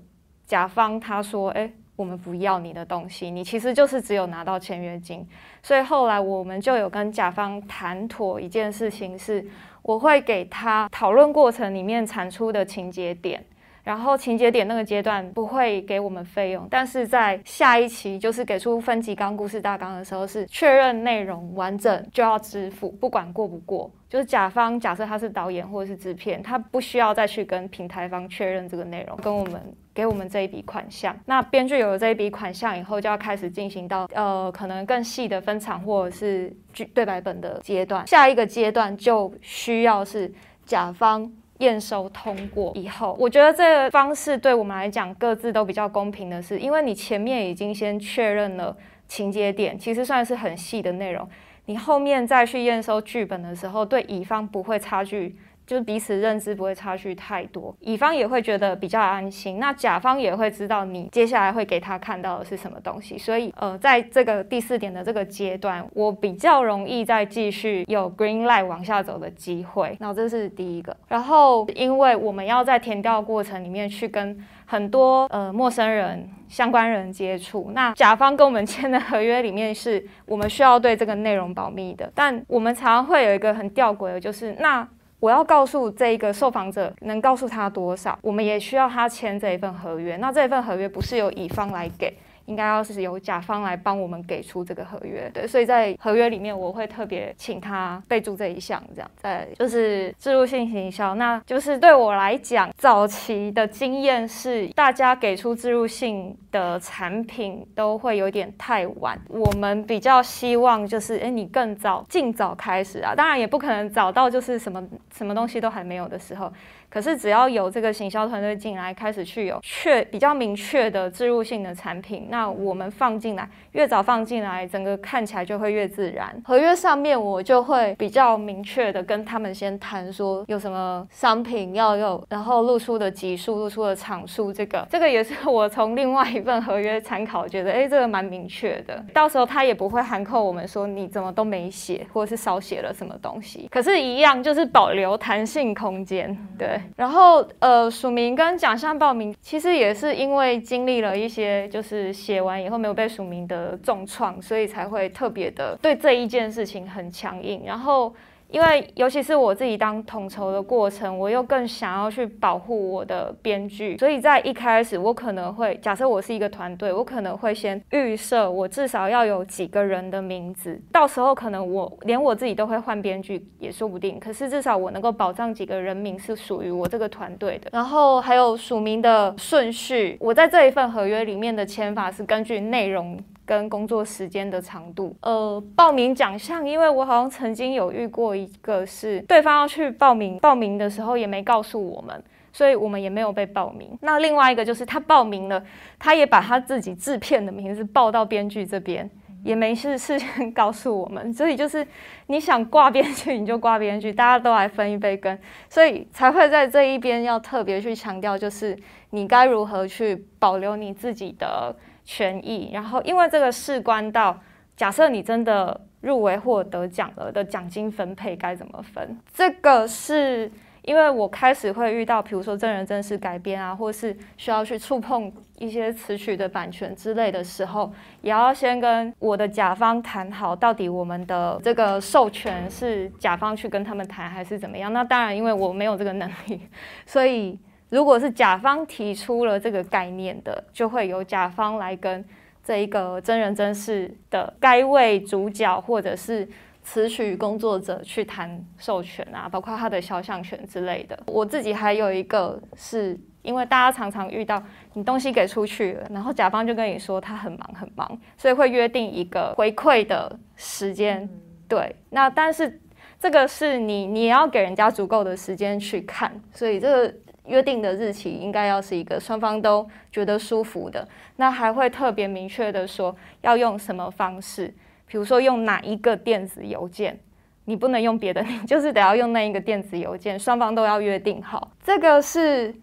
甲方他说：“哎。”我们不要你的东西，你其实就是只有拿到签约金。所以后来我们就有跟甲方谈妥一件事情，是我会给他讨论过程里面产出的情节点。然后情节点那个阶段不会给我们费用，但是在下一期就是给出分级纲、故事大纲的时候，是确认内容完整就要支付，不管过不过。就是甲方假设他是导演或者是制片，他不需要再去跟平台方确认这个内容，跟我们给我们这一笔款项。那编剧有了这一笔款项以后，就要开始进行到呃可能更细的分场或者是剧对白本的阶段。下一个阶段就需要是甲方。验收通过以后，我觉得这个方式对我们来讲各自都比较公平的是，因为你前面已经先确认了情节点，其实算是很细的内容，你后面再去验收剧本的时候，对乙方不会差距。就是彼此认知不会差距太多，乙方也会觉得比较安心，那甲方也会知道你接下来会给他看到的是什么东西，所以呃，在这个第四点的这个阶段，我比较容易再继续有 green light 往下走的机会。那这是第一个，然后因为我们要在填调过程里面去跟很多呃陌生人、相关人接触，那甲方跟我们 签的合约里面是我们需要对这个内容保密的，但我们常常会有一个很吊诡的，就是那。我要告诉这一个受访者，能告诉他多少，我们也需要他签这一份合约。那这一份合约不是由乙方来给。应该要是由甲方来帮我们给出这个合约，对，所以在合约里面我会特别请他备注这一项，这样在就是植入性行销，那就是对我来讲，早期的经验是大家给出植入性的产品都会有点太晚，我们比较希望就是哎你更早尽早开始啊，当然也不可能早到就是什么什么东西都还没有的时候。可是只要有这个行销团队进来，开始去有确比较明确的植入性的产品，那我们放进来越早放进来，整个看起来就会越自然。合约上面我就会比较明确的跟他们先谈说有什么商品要有，然后露出的级数、露出的场数，这个这个也是我从另外一份合约参考，觉得哎这个蛮明确的。到时候他也不会含扣我们说你怎么都没写，或者是少写了什么东西。可是，一样就是保留弹性空间，对。然后，呃，署名跟奖项报名，其实也是因为经历了一些，就是写完以后没有被署名的重创，所以才会特别的对这一件事情很强硬。然后。因为尤其是我自己当统筹的过程，我又更想要去保护我的编剧，所以在一开始我可能会假设我是一个团队，我可能会先预设我至少要有几个人的名字，到时候可能我连我自己都会换编剧也说不定，可是至少我能够保障几个人名是属于我这个团队的。然后还有署名的顺序，我在这一份合约里面的签法是根据内容。跟工作时间的长度，呃，报名奖项，因为我好像曾经有遇过一个是对方要去报名，报名的时候也没告诉我们，所以我们也没有被报名。那另外一个就是他报名了，他也把他自己制片的名字报到编剧这边，也没事事先告诉我们，所以就是你想挂编剧你就挂编剧，大家都来分一杯羹，所以才会在这一边要特别去强调，就是你该如何去保留你自己的。权益，然后因为这个事关到，假设你真的入围或得奖了的奖金分配该怎么分？这个是因为我开始会遇到，比如说真人真事改编啊，或是需要去触碰一些词曲的版权之类的时候，也要先跟我的甲方谈好，到底我们的这个授权是甲方去跟他们谈，还是怎么样？那当然，因为我没有这个能力，所以如果是甲方提出了这个概念的，就会由甲方来跟这一个真人真事的该位主角或者是。词曲工作者去谈授权啊，包括他的肖像权之类的。我自己还有一个，是因为大家常常遇到你东西给出去了，然后甲方就跟你说他很忙很忙，所以会约定一个回馈的时间。对，那但是这个是你你要给人家足够的时间去看，所以这个约定的日期应该要是一个双方都觉得舒服的。那还会特别明确的说要用什么方式。比如说用哪一个电子邮件，你不能用别的，你就是得要用那一个电子邮件，双方都要约定好。这个是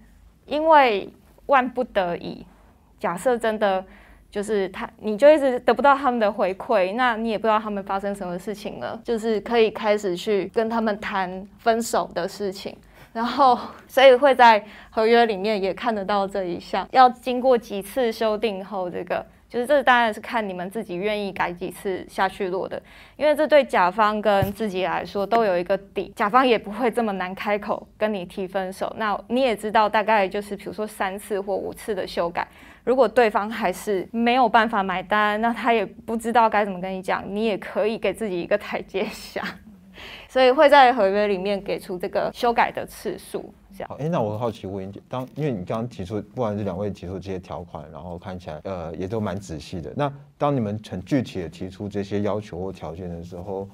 因为万不得已，假设真的就是他，你就一直得不到他们的回馈，那你也不知道他们发生什么事情了，就是可以开始去跟他们谈分手的事情。然后，所以会在合约里面也看得到这一项，要经过几次修订后，这个。就是这当然是看你们自己愿意改几次下去落的，因为这对甲方跟自己来说都有一个底，甲方也不会这么难开口跟你提分手。那你也知道，大概就是比如说三次或五次的修改，如果对方还是没有办法买单，那他也不知道该怎么跟你讲，你也可以给自己一个台阶下，所以会在合约里面给出这个修改的次数。好，哎，那我好奇问，当因为你刚刚提出，不管是两位提出这些条款，然后看起来呃也都蛮仔细的。那当你们很具体的提出这些要求或条件的时候，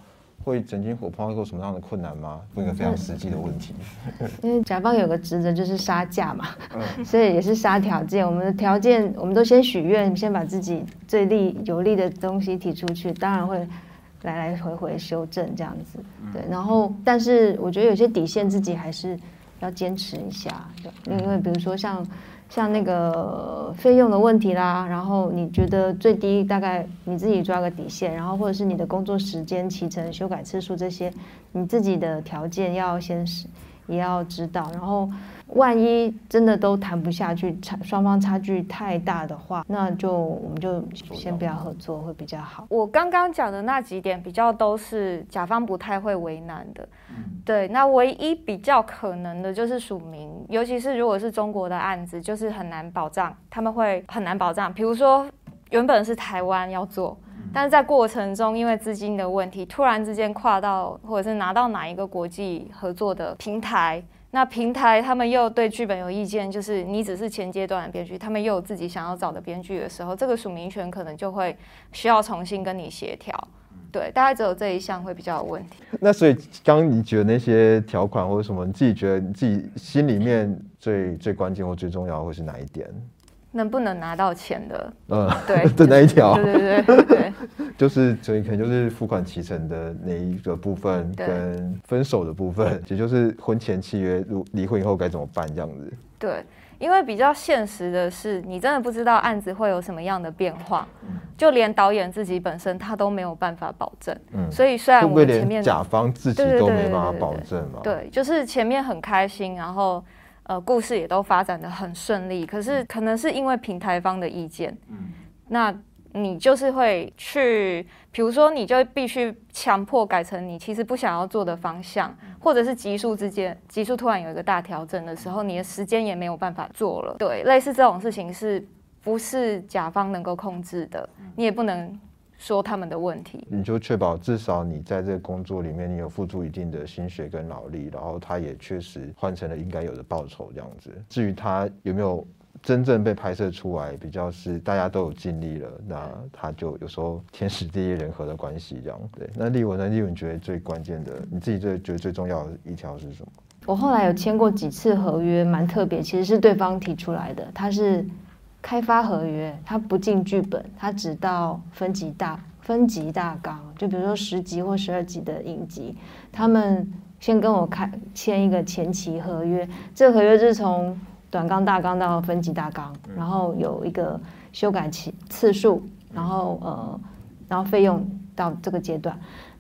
会曾经火碰到过什么样的困难吗？问一个非常实际的问题。因为甲方有个职责就是杀价嘛，所以也是杀条件。我们的条件我们都先许愿，先把自己最利有利的东西提出去，当然会来来回回修正这样子。对，然后但是我觉得有些底线自己还是。要坚持一下，因为比如说像像那个费用的问题啦，然后你觉得最低大概你自己抓个底线，然后或者是你的工作时间、提成、修改次数这些，你自己的条件要先是也要知道，然后。万一真的都谈不下去，差双方差距太大的话，那就我们就先不要合作会比较好。我刚刚讲的那几点比较都是甲方不太会为难的，对。那唯一比较可能的就是署名，尤其是如果是中国的案子，就是很难保障，他们会很难保障。比如说原本是台湾要做，但是在过程中因为资金的问题，突然之间跨到或者是拿到哪一个国际合作的平台。那平台他们又对剧本有意见，就是你只是前阶段的编剧，他们又有自己想要找的编剧的时候，这个署名权可能就会需要重新跟你协调。对，大概只有这一项会比较有问题。那所以刚刚你觉得那些条款或者什么，你自己觉得你自己心里面最最关键或最重要会是哪一点？能不能拿到钱的？嗯，对，的那一条，对对对对，就是所以可能就是付款提成的那一个部分，跟分手的部分，也就是婚前契约，如离婚以后该怎么办这样子。对，因为比较现实的是，你真的不知道案子会有什么样的变化，就连导演自己本身他都没有办法保证。嗯，所以虽然我们前面甲方自己都没办法保证嘛，对，就是前面很开心，然后。呃，故事也都发展的很顺利，可是可能是因为平台方的意见，嗯，那你就是会去，比如说你就必须强迫改成你其实不想要做的方向，或者是级数之间级数突然有一个大调整的时候，你的时间也没有办法做了。对，类似这种事情是不是甲方能够控制的？你也不能。说他们的问题，你就确保至少你在这个工作里面，你有付出一定的心血跟脑力，然后他也确实换成了应该有的报酬这样子。至于他有没有真正被拍摄出来，比较是大家都有尽力了，那他就有时候天时地利人和的关系这样。对，那丽文呢？丽文觉得最关键的，你自己最觉得最重要的一条是什么？我后来有签过几次合约，蛮特别，其实是对方提出来的，他是。开发合约，它不进剧本，它只到分级大分级大纲。就比如说十集或十二集的影集，他们先跟我开签一个前期合约，这个合约是从短纲大纲到分级大纲，然后有一个修改期次数，然后呃，然后费用到这个阶段。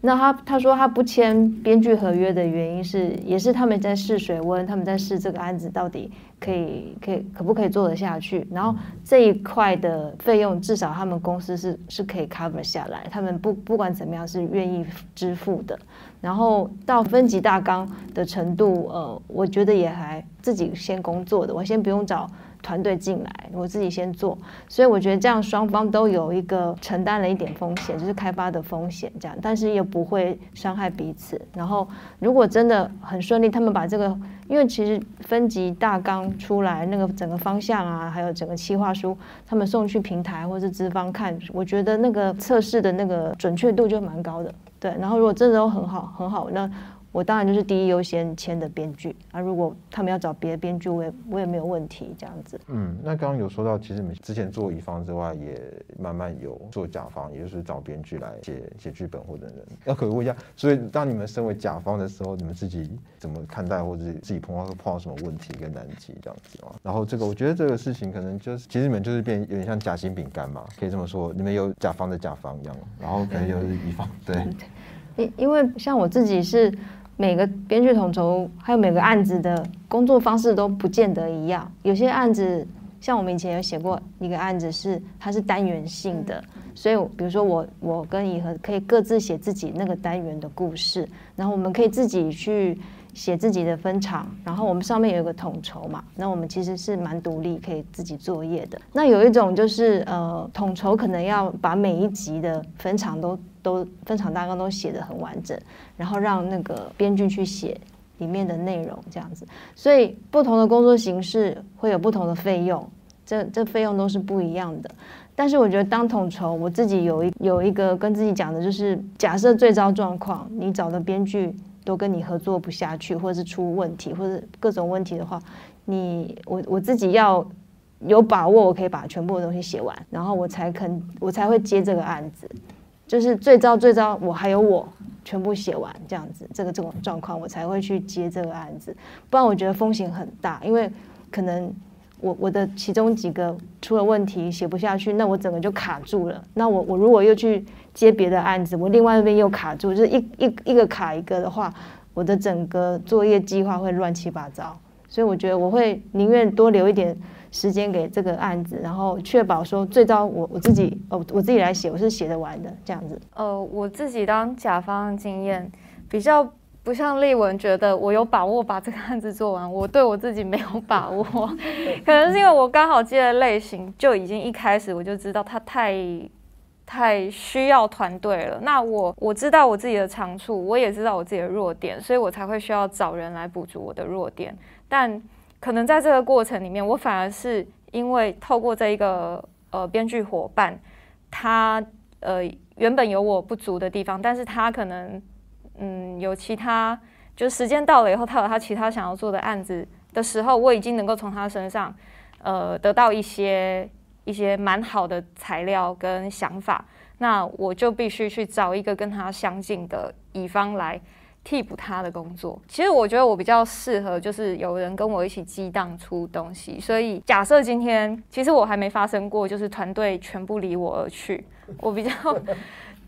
那他他说他不签编剧合约的原因是，也是他们在试水温，他们在试这个案子到底可以可以可不可以做得下去。然后这一块的费用，至少他们公司是是可以 cover 下来，他们不不管怎么样是愿意支付的。然后到分级大纲的程度，呃，我觉得也还自己先工作的，我先不用找。团队进来，我自己先做，所以我觉得这样双方都有一个承担了一点风险，就是开发的风险这样，但是又不会伤害彼此。然后如果真的很顺利，他们把这个，因为其实分级大纲出来，那个整个方向啊，还有整个企划书，他们送去平台或是资方看，我觉得那个测试的那个准确度就蛮高的。对，然后如果真的都很好很好，那。我当然就是第一优先签的编剧啊，如果他们要找别的编剧，我也我也没有问题这样子。嗯，那刚刚有说到，其实你们之前做乙方之外，也慢慢有做甲方，也就是找编剧来写写剧本或者人。那可以问一下，所以当你们身为甲方的时候，你们自己怎么看待，或者自己碰到碰到什么问题跟难题这样子啊？然后这个我觉得这个事情可能就是，其实你们就是变有点像夹心饼干嘛，可以这么说，你们有甲方的甲方一样，然后可能有乙方 对。因因为像我自己是。每个编剧统筹还有每个案子的工作方式都不见得一样。有些案子，像我们以前有写过一个案子，是它是单元性的，所以比如说我我跟怡和可以各自写自己那个单元的故事，然后我们可以自己去。写自己的分场，然后我们上面有一个统筹嘛，那我们其实是蛮独立，可以自己作业的。那有一种就是呃，统筹可能要把每一集的分场都都分场大纲都写得很完整，然后让那个编剧去写里面的内容这样子。所以不同的工作形式会有不同的费用，这这费用都是不一样的。但是我觉得当统筹，我自己有一有一个跟自己讲的就是，假设最糟状况，你找的编剧。都跟你合作不下去，或者是出问题，或者各种问题的话，你我我自己要有把握，我可以把全部的东西写完，然后我才肯我才会接这个案子。就是最糟最糟，我还有我全部写完这样子，这个这种状况我才会去接这个案子，不然我觉得风险很大，因为可能。我我的其中几个出了问题写不下去，那我整个就卡住了。那我我如果又去接别的案子，我另外一边又卡住，就是一一一个卡一个的话，我的整个作业计划会乱七八糟。所以我觉得我会宁愿多留一点时间给这个案子，然后确保说最糟我我自己哦我自己来写，我是写得完的这样子。呃，我自己当甲方经验比较。不像丽文觉得我有把握把这个案子做完，我对我自己没有把握，可能是因为我刚好接的类型就已经一开始我就知道它太太需要团队了。那我我知道我自己的长处，我也知道我自己的弱点，所以我才会需要找人来补足我的弱点。但可能在这个过程里面，我反而是因为透过这一个呃编剧伙伴，他呃原本有我不足的地方，但是他可能。嗯，有其他，就是时间到了以后，他有他其他想要做的案子的时候，我已经能够从他身上，呃，得到一些一些蛮好的材料跟想法。那我就必须去找一个跟他相近的乙方来替补他的工作。其实我觉得我比较适合，就是有人跟我一起激荡出东西。所以假设今天，其实我还没发生过，就是团队全部离我而去，我比较。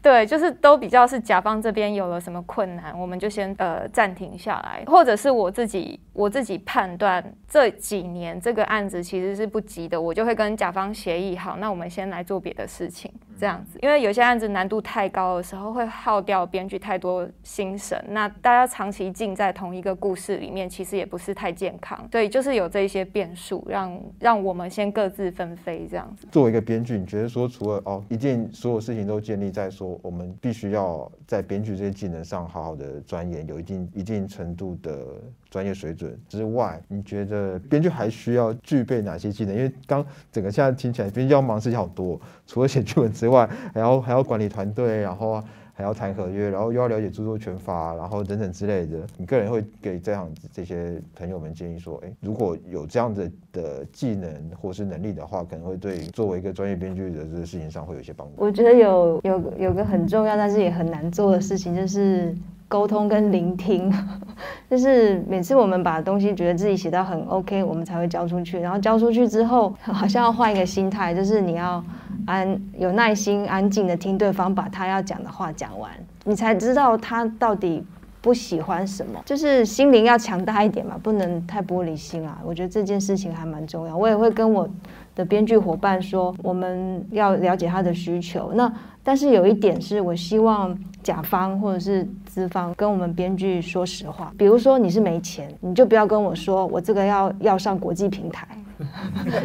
对，就是都比较是甲方这边有了什么困难，我们就先呃暂停下来，或者是我自己我自己判断这几年这个案子其实是不急的，我就会跟甲方协议好，那我们先来做别的事情，这样子。因为有些案子难度太高的时候，会耗掉编剧太多心神，那大家长期浸在同一个故事里面，其实也不是太健康。对，就是有这一些变数，让让我们先各自纷飞这样子。作为一个编剧，你觉得说除了哦一件所有事情都建立在说。我们必须要在编剧这些技能上好好的钻研，有一定一定程度的专业水准之外，你觉得编剧还需要具备哪些技能？因为刚整个现在听起来，编剧要忙事情好多，除了写剧本之外，还要还要管理团队，然后。还要谈合约，然后又要了解著作权法，然后等等之类的。你个人会给这样这些朋友们建议说，哎，如果有这样的的技能或是能力的话，可能会对作为一个专业编剧的这个事情上会有一些帮助。我觉得有有有个很重要，但是也很难做的事情，就是沟通跟聆听。就是每次我们把东西觉得自己写到很 OK，我们才会交出去。然后交出去之后，好像要换一个心态，就是你要。安有耐心、安静的听对方把他要讲的话讲完，你才知道他到底不喜欢什么。就是心灵要强大一点嘛，不能太玻璃心啊。我觉得这件事情还蛮重要。我也会跟我的编剧伙伴说，我们要了解他的需求。那但是有一点是我希望甲方或者是资方跟我们编剧说实话，比如说你是没钱，你就不要跟我说我这个要要上国际平台。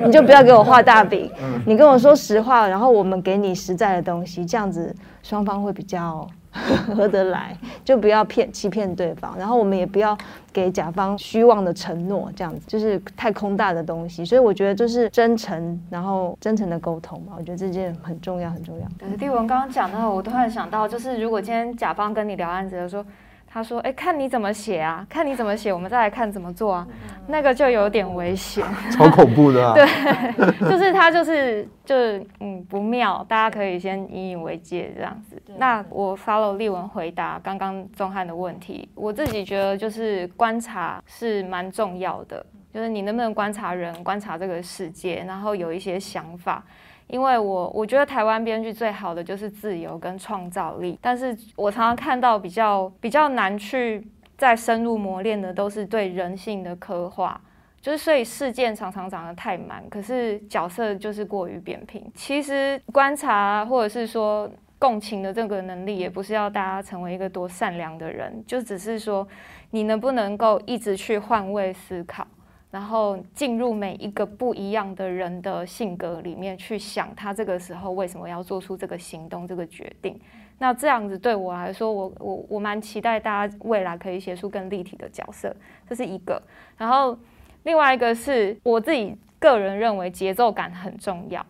你就不要给我画大饼，你跟我说实话，然后我们给你实在的东西，这样子双方会比较 合得来，就不要骗欺骗对方，然后我们也不要给甲方虚妄的承诺，这样子就是太空大的东西，所以我觉得就是真诚，然后真诚的沟通嘛，我觉得这件很重要，很重要。可是，丽文刚刚讲到，我突然想到，就是如果今天甲方跟你聊案子的时候。他说：“哎，看你怎么写啊，看你怎么写，我们再来看怎么做啊。那个就有点危险，超恐怖的。对，就是他就是就嗯不妙，大家可以先引以为戒这样子。那我 follow 立文回答刚刚钟汉的问题，我自己觉得就是观察是蛮重要的，就是你能不能观察人，观察这个世界，然后有一些想法。”因为我我觉得台湾编剧最好的就是自由跟创造力，但是我常常看到比较比较难去再深入磨练的都是对人性的刻画，就是所以事件常常长得太满，可是角色就是过于扁平。其实观察或者是说共情的这个能力，也不是要大家成为一个多善良的人，就只是说你能不能够一直去换位思考。然后进入每一个不一样的人的性格里面去想，他这个时候为什么要做出这个行动、这个决定？那这样子对我来说，我我我蛮期待大家未来可以写出更立体的角色，这是一个。然后另外一个是我自己个人认为节奏感很重要。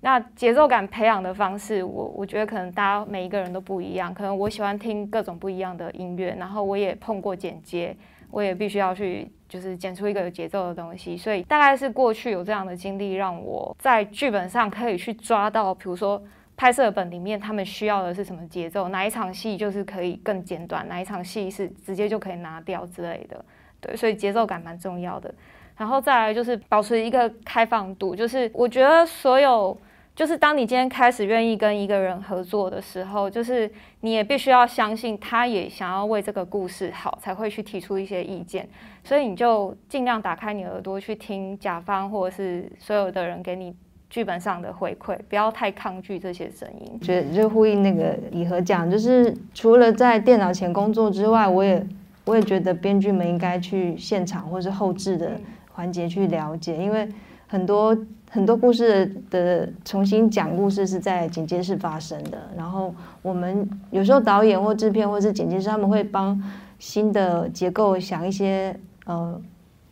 那节奏感培养的方式，我我觉得可能大家每一个人都不一样。可能我喜欢听各种不一样的音乐，然后我也碰过剪接，我也必须要去。就是剪出一个有节奏的东西，所以大概是过去有这样的经历，让我在剧本上可以去抓到，比如说拍摄本里面他们需要的是什么节奏，哪一场戏就是可以更简短，哪一场戏是直接就可以拿掉之类的。对，所以节奏感蛮重要的。然后再来就是保持一个开放度，就是我觉得所有。就是当你今天开始愿意跟一个人合作的时候，就是你也必须要相信他也想要为这个故事好，才会去提出一些意见。所以你就尽量打开你耳朵去听甲方或者是所有的人给你剧本上的回馈，不要太抗拒这些声音。觉得就呼应那个李和讲，就是除了在电脑前工作之外，我也我也觉得编剧们应该去现场或是后置的环节去了解，因为很多。很多故事的重新讲故事是在剪接室发生的，然后我们有时候导演或制片或是剪接师他们会帮新的结构想一些呃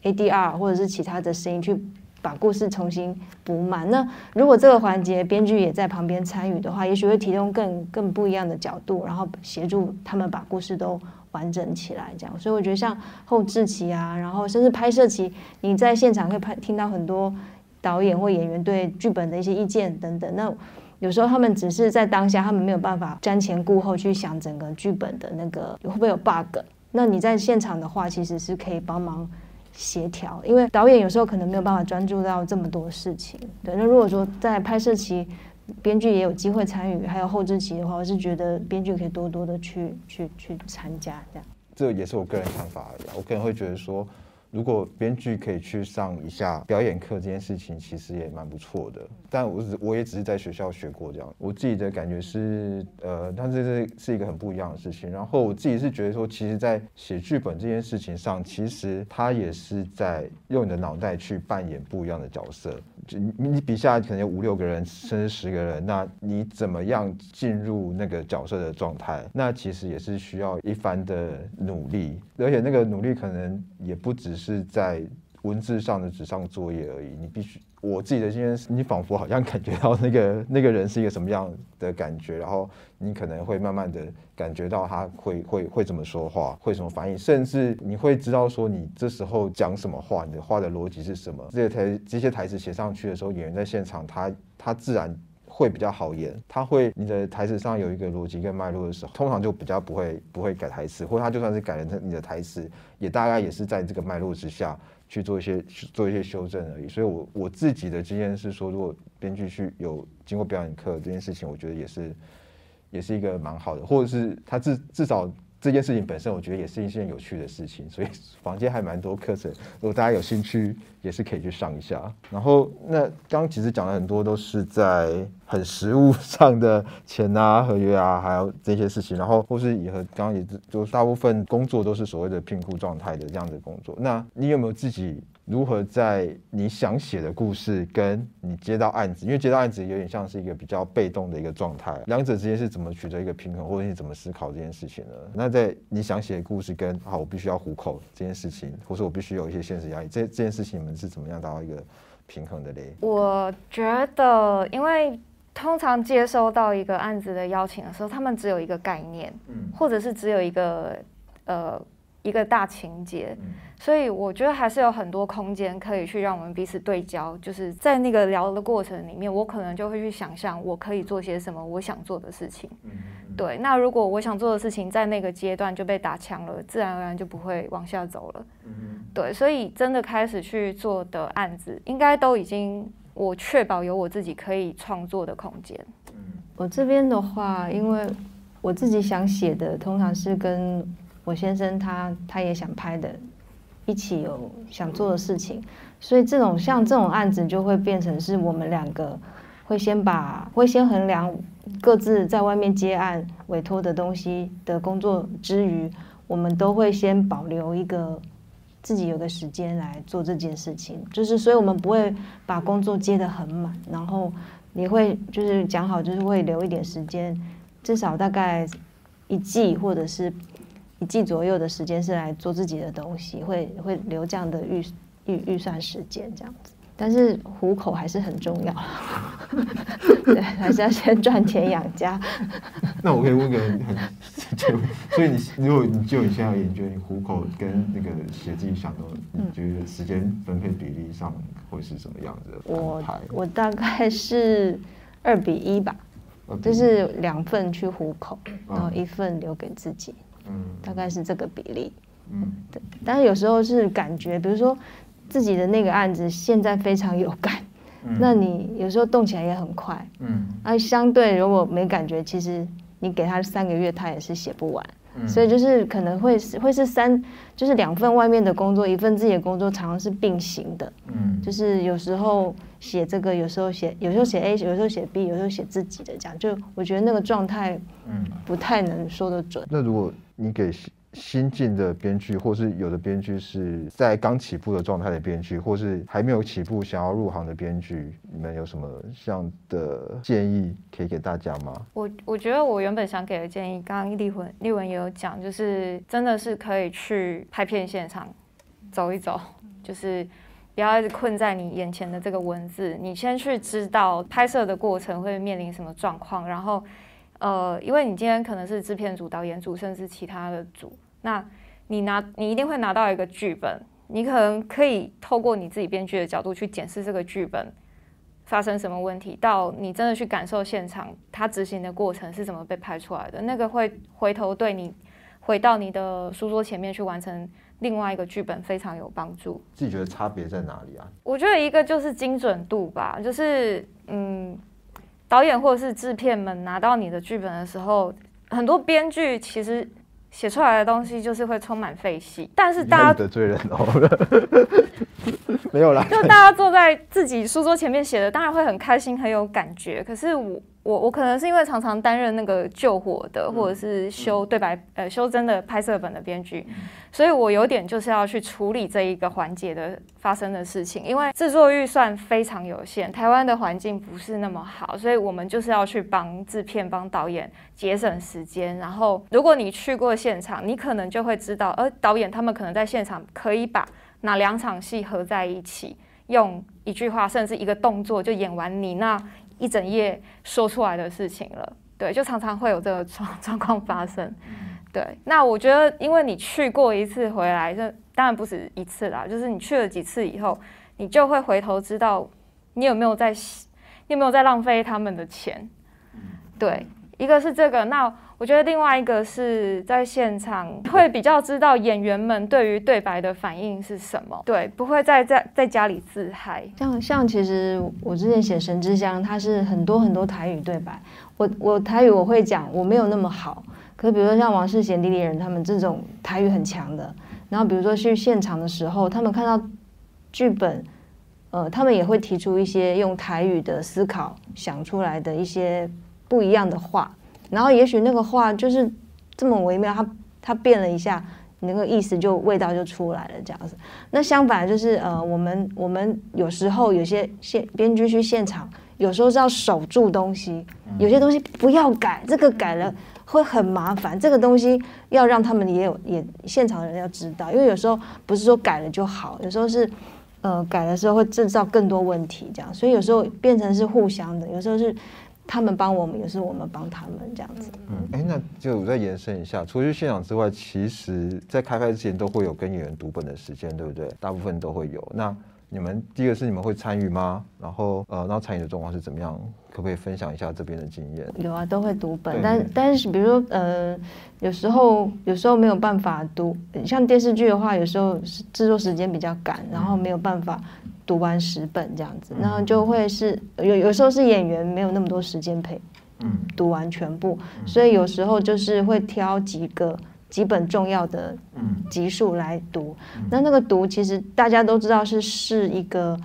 ADR 或者是其他的声音去把故事重新补满。那如果这个环节编剧也在旁边参与的话，也许会提供更更不一样的角度，然后协助他们把故事都完整起来。这样，所以我觉得像后置期啊，然后甚至拍摄期，你在现场会拍听到很多。导演或演员对剧本的一些意见等等，那有时候他们只是在当下，他们没有办法瞻前顾后去想整个剧本的那个会不会有 bug。那你在现场的话，其实是可以帮忙协调，因为导演有时候可能没有办法专注到这么多事情。对，那如果说在拍摄期，编剧也有机会参与，还有后置期的话，我是觉得编剧可以多多的去去去参加这样。这也是我个人看法而已，我个人会觉得说。如果编剧可以去上一下表演课，这件事情其实也蛮不错的。但我只我也只是在学校学过这样，我自己的感觉是，呃，但是这是一个很不一样的事情。然后我自己是觉得说，其实，在写剧本这件事情上，其实他也是在用你的脑袋去扮演不一样的角色。就你你笔下可能有五六个人，甚至十个人，那你怎么样进入那个角色的状态？那其实也是需要一番的努力，而且那个努力可能也不只是在文字上的纸上作业而已。你必须，我自己的经验是，你仿佛好像感觉到那个 那个人是一个什么样的感觉，然后你可能会慢慢的感觉到他会会会怎么说话，会什么反应，甚至你会知道说你这时候讲什么话，你的话的逻辑是什么。这些台这些台词写上去的时候，演员在现场他他自然。会比较好演，他会你的台词上有一个逻辑跟脉络的时候，通常就比较不会不会改台词，或者他就算是改了，你的台词也大概也是在这个脉络之下去做一些做一些修正而已。所以我我自己的经验是说，如果编剧去有经过表演课这件事情，我觉得也是也是一个蛮好的，或者是他至至少。这件事情本身，我觉得也是一件有趣的事情，所以房间还蛮多课程，如果大家有兴趣，也是可以去上一下。然后，那刚其实讲了很多，都是在很实物上的钱啊、合约啊，还有这些事情。然后，或是也和刚刚也就大部分工作都是所谓的聘雇状态的这样子工作。那你有没有自己？如何在你想写的故事跟你接到案子，因为接到案子有点像是一个比较被动的一个状态，两者之间是怎么取得一个平衡，或者你怎么思考这件事情呢？那在你想写的故事跟啊，我必须要糊口这件事情，或者我必须有一些现实压力，这这件事情你们是怎么样达到一个平衡的嘞？我觉得，因为通常接收到一个案子的邀请的时候，他们只有一个概念，嗯，或者是只有一个呃。一个大情节，所以我觉得还是有很多空间可以去让我们彼此对焦。就是在那个聊的过程里面，我可能就会去想象我可以做些什么我想做的事情。对，那如果我想做的事情在那个阶段就被打枪了，自然而然就不会往下走了。对，所以真的开始去做的案子，应该都已经我确保有我自己可以创作的空间。我这边的话，因为我自己想写的，通常是跟我先生他他也想拍的，一起有想做的事情，所以这种像这种案子就会变成是我们两个会先把会先衡量各自在外面接案委托的东西的工作之余，我们都会先保留一个自己有个时间来做这件事情，就是所以我们不会把工作接得很满，然后你会就是讲好就是会留一点时间，至少大概一季或者是。一季左右的时间是来做自己的东西，会会留这样的预预预算时间这样子，但是糊口还是很重要，对，还是要先赚钱养家。那我可以问个很，所以你如果你就你现在研究，你糊口跟那个写自己想的，你觉得时间分配比例上会是什么样子？我我大概是二比一吧，就是两份去糊口，然后一份留给自己。嗯，大概是这个比例。嗯，对。但是有时候是感觉，比如说自己的那个案子现在非常有感，那你有时候动起来也很快。嗯，而相对如果没感觉，其实你给他三个月，他也是写不完。所以就是可能会是会是三，就是两份外面的工作，一份自己的工作，常常是并行的。嗯，就是有时候写这个，有时候写，有时候写 A，有时候写 B，有时候写自己的这样。就我觉得那个状态，嗯，不太能说得准。那如果你给。新进的编剧，或是有的编剧是在刚起步的状态的编剧，或是还没有起步想要入行的编剧，你们有什么样的建议可以给大家吗？我我觉得我原本想给的建议，刚刚立文立文也有讲，就是真的是可以去拍片现场走一走，就是不要一直困在你眼前的这个文字，你先去知道拍摄的过程会面临什么状况，然后。呃，因为你今天可能是制片组、导演组，甚至其他的组，那你拿你一定会拿到一个剧本，你可能可以透过你自己编剧的角度去检视这个剧本发生什么问题，到你真的去感受现场它执行的过程是怎么被拍出来的，那个会回头对你回到你的书桌前面去完成另外一个剧本非常有帮助。自己觉得差别在哪里啊？我觉得一个就是精准度吧，就是嗯。导演或者是制片们拿到你的剧本的时候，很多编剧其实写出来的东西就是会充满废戏，但是大家得罪人哦，没有啦，就大家坐在自己书桌前面写的，当然会很开心，很有感觉。可是我。我我可能是因为常常担任那个救火的，或者是修对白呃修真的拍摄本的编剧，所以我有点就是要去处理这一个环节的发生的事情。因为制作预算非常有限，台湾的环境不是那么好，所以我们就是要去帮制片、帮导演节省时间。然后如果你去过现场，你可能就会知道，而导演他们可能在现场可以把哪两场戏合在一起，用一句话甚至一个动作就演完你那。一整夜说出来的事情了，对，就常常会有这个状 状况发生，对。那我觉得，因为你去过一次回来，这当然不止一次啦，就是你去了几次以后，你就会回头知道你有没有在，你有没有在浪费他们的钱，对。一个是这个，那我觉得另外一个是在现场会比较知道演员们对于对白的反应是什么，对，不会在在在家里自嗨。像像其实我之前写《神之乡》，它是很多很多台语对白，我我台语我会讲，我没有那么好。可比如说像王世贤、李李人他们这种台语很强的，然后比如说去现场的时候，他们看到剧本，呃，他们也会提出一些用台语的思考想出来的一些不一样的话。然后也许那个话就是这么微妙，它它变了一下，那个意思就味道就出来了这样子。那相反就是呃，我们我们有时候有些现编剧去现场，有时候是要守住东西，有些东西不要改，这个改了会很麻烦。这个东西要让他们也有也现场的人要知道，因为有时候不是说改了就好，有时候是呃改的时候会制造更多问题这样，所以有时候变成是互相的，有时候是。他们帮我们，也是我们帮他们，这样子。嗯，哎，那就我再延伸一下，除去现场之外，其实在开拍之前都会有跟演员读本的时间，对不对？大部分都会有。那你们第一个是你们会参与吗？然后呃，那参与的状况是怎么样？可不可以分享一下这边的经验？有啊，都会读本，但但是比如说呃，有时候有时候没有办法读，像电视剧的话，有时候制作时间比较赶，然后没有办法。读完十本这样子，然后就会是有有时候是演员没有那么多时间陪，嗯，读完全部，所以有时候就是会挑几个几本重要的集数来读。那那个读其实大家都知道是是一个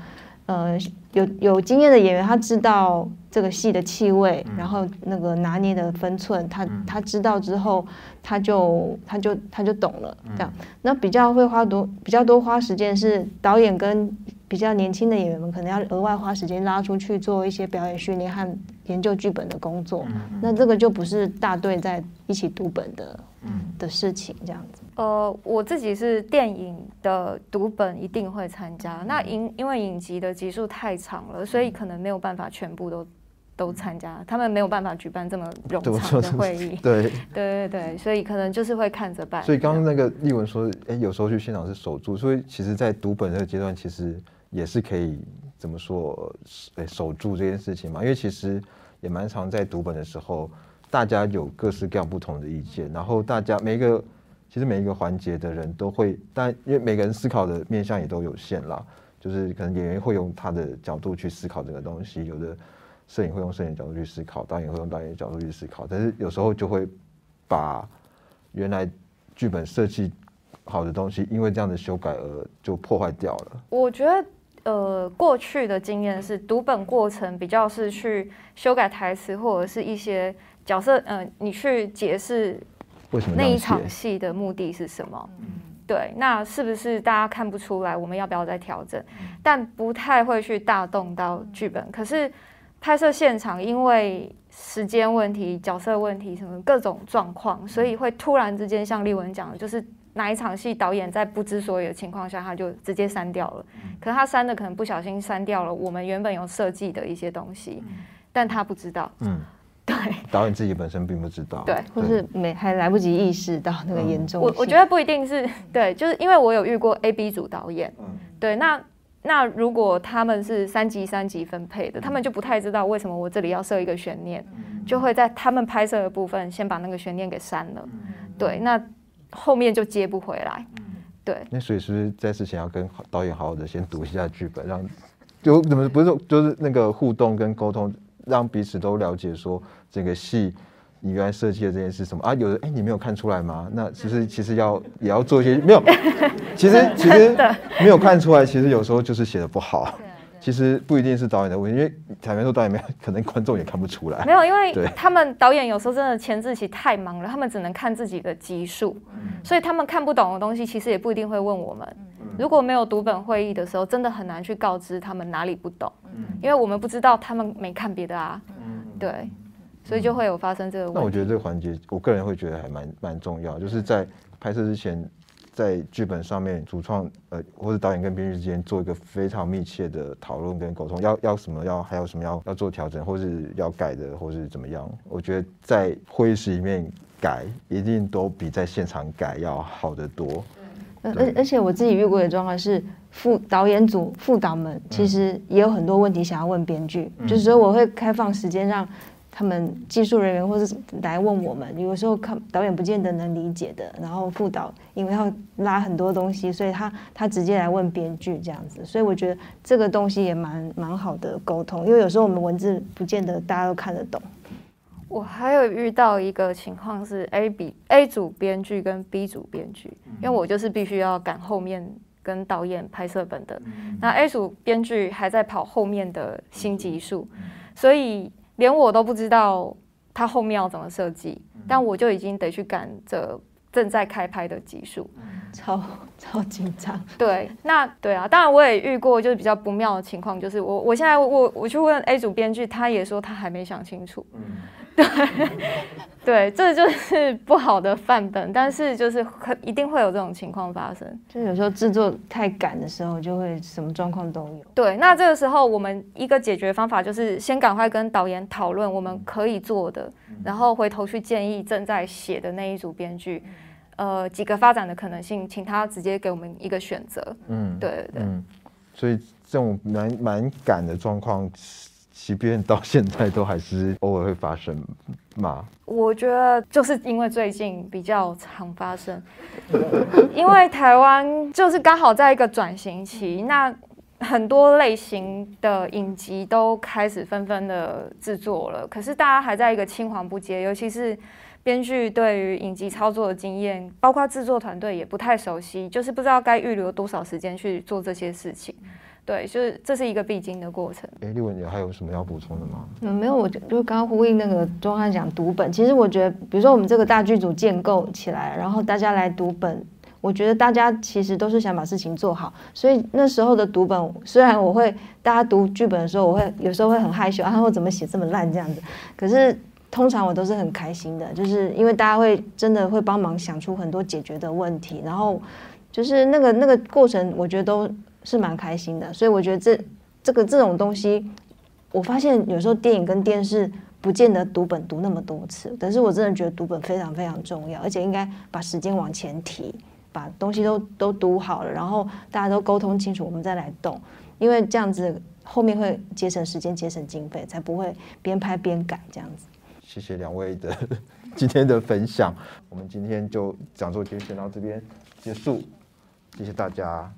呃有有经验的演员，他知道这个戏的气味，然后那个拿捏的分寸，他他知道之后，他就他就他就懂了。这样，那比较会花多比较多花时间是导演跟。比较年轻的演员们可能要额外花时间拉出去做一些表演训练和研究剧本的工作，那这个就不是大队在一起读本的的事情这样子。呃，我自己是电影的读本一定会参加，那影因为影集的集数太长了，所以可能没有办法全部都都参加，他们没有办法举办这么冗长的会议。对 对对对，所以可能就是会看着办。所以刚刚那个丽文说，哎，有时候去现场是守住，所以其实，在读本这个阶段，其实。也是可以怎么说，诶，守住这件事情嘛。因为其实也蛮常在读本的时候，大家有各式各样不同的意见，然后大家每一个其实每一个环节的人都会，但因为每个人思考的面向也都有限啦，就是可能演员会用他的角度去思考这个东西，有的摄影会用摄影角度去思考，导演会用导演的角度去思考，但是有时候就会把原来剧本设计好的东西，因为这样的修改而就破坏掉了。我觉得。呃，过去的经验是读本过程比较是去修改台词或者是一些角色，嗯，你去解释那一场戏的目的是什么？对，那是不是大家看不出来？我们要不要再调整？但不太会去大动到剧本。可是拍摄现场因为时间问题、角色问题什么各种状况，所以会突然之间像丽文讲的，就是。哪一场戏导演在不知所以的情况下，他就直接删掉了。可是他删的可能不小心删掉了我们原本有设计的一些东西，但他不知道。嗯，对，导演自己本身并不知道。对，或是没还来不及意识到那个严重。我我觉得不一定是对，就是因为我有遇过 A、B 组导演。嗯，对，那那如果他们是三级三级分配的，他们就不太知道为什么我这里要设一个悬念，就会在他们拍摄的部分先把那个悬念给删了。对，那。后面就接不回来，对。那所以是不是在之前要跟导演好好的先读一下剧本，让就怎么不是就是那个互动跟沟通，让彼此都了解说这个戏你原来设计的这件事什么啊？有的哎，你没有看出来吗？那其实其实要也要做一些没有，其实其实 没有看出来，其实有时候就是写的不好。其实不一定是导演的问题，因为坦白说，导演没可能观众也看不出来。没有，因为他们导演有时候真的前置期太忙了，他们只能看自己的集数，所以他们看不懂的东西，其实也不一定会问我们。如果没有读本会议的时候，真的很难去告知他们哪里不懂，因为我们不知道他们没看别的啊。对，所以就会有发生这个问题。那我觉得这个环节，我个人会觉得还蛮蛮重要，就是在拍摄之前。在剧本上面，主创呃或者导演跟编剧之间做一个非常密切的讨论跟沟通，要要什么要还有什么要要做调整，或是要改的，或是怎么样？我觉得在会议室里面改，一定都比在现场改要好得多。而而且我自己遇过的状况是，副导演组副导们其实也有很多问题想要问编剧，就是说我会开放时间让他们技术人员或是来问我们，有时候看导演不见得能理解的，然后副导因为要拉很多东西，所以他他直接来问编剧这样子，所以我觉得这个东西也蛮蛮好的沟通，因为有时候我们文字不见得大家都看得懂。我还有遇到一个情况是 A 比 A 组编剧跟 B 组编剧，因为我就是必须要赶后面跟导演拍摄本的，那 A 组编剧还在跑后面的新集数，所以。连我都不知道他后面要怎么设计，但我就已经得去赶着正在开拍的集数，超 超紧张。对，那对啊，当然我也遇过就是比较不妙的情况，就是我我现在我我去问 A 组编剧，他也说他还没想清楚。对，对，这就是不好的范本，但是就是很一定会有这种情况发生。就有时候制作太赶的时候，就会什么状况都有。对，那这个时候我们一个解决方法就是先赶快跟导演讨论我们可以做的，然后回头去建议正在写的那一组编剧，呃，几个发展的可能性，请他直接给我们一个选择。嗯，对对对。嗯，所以这种蛮蛮赶的状况。即便到现在都还是偶尔会发生吗？我觉得就是因为最近比较常发生，因为台湾就是刚好在一个转型期，那很多类型的影集都开始纷纷的制作了，可是大家还在一个青黄不接，尤其是编剧对于影集操作的经验，包括制作团队也不太熟悉，就是不知道该预留多少时间去做这些事情。对，就是这是一个必经的过程。哎，立文，你还有什么要补充的吗？嗯，没有，我就就刚刚呼应那个钟汉讲读本。其实我觉得，比如说我们这个大剧组建构起来，然后大家来读本，我觉得大家其实都是想把事情做好。所以那时候的读本，虽然我会大家读剧本的时候，我会有时候会很害羞，啊，我怎么写这么烂这样子。可是通常我都是很开心的，就是因为大家会真的会帮忙想出很多解决的问题，然后就是那个那个过程，我觉得都。是蛮开心的，所以我觉得这这个这种东西，我发现有时候电影跟电视不见得读本读那么多次，但是我真的觉得读本非常非常重要，而且应该把时间往前提，把东西都都读好了，然后大家都沟通清楚，我们再来动，因为这样子后面会节省时间、节省经费，才不会边拍边改这样子。谢谢两位的 今天的分享我们今天就讲座就先到这边结束谢谢大家。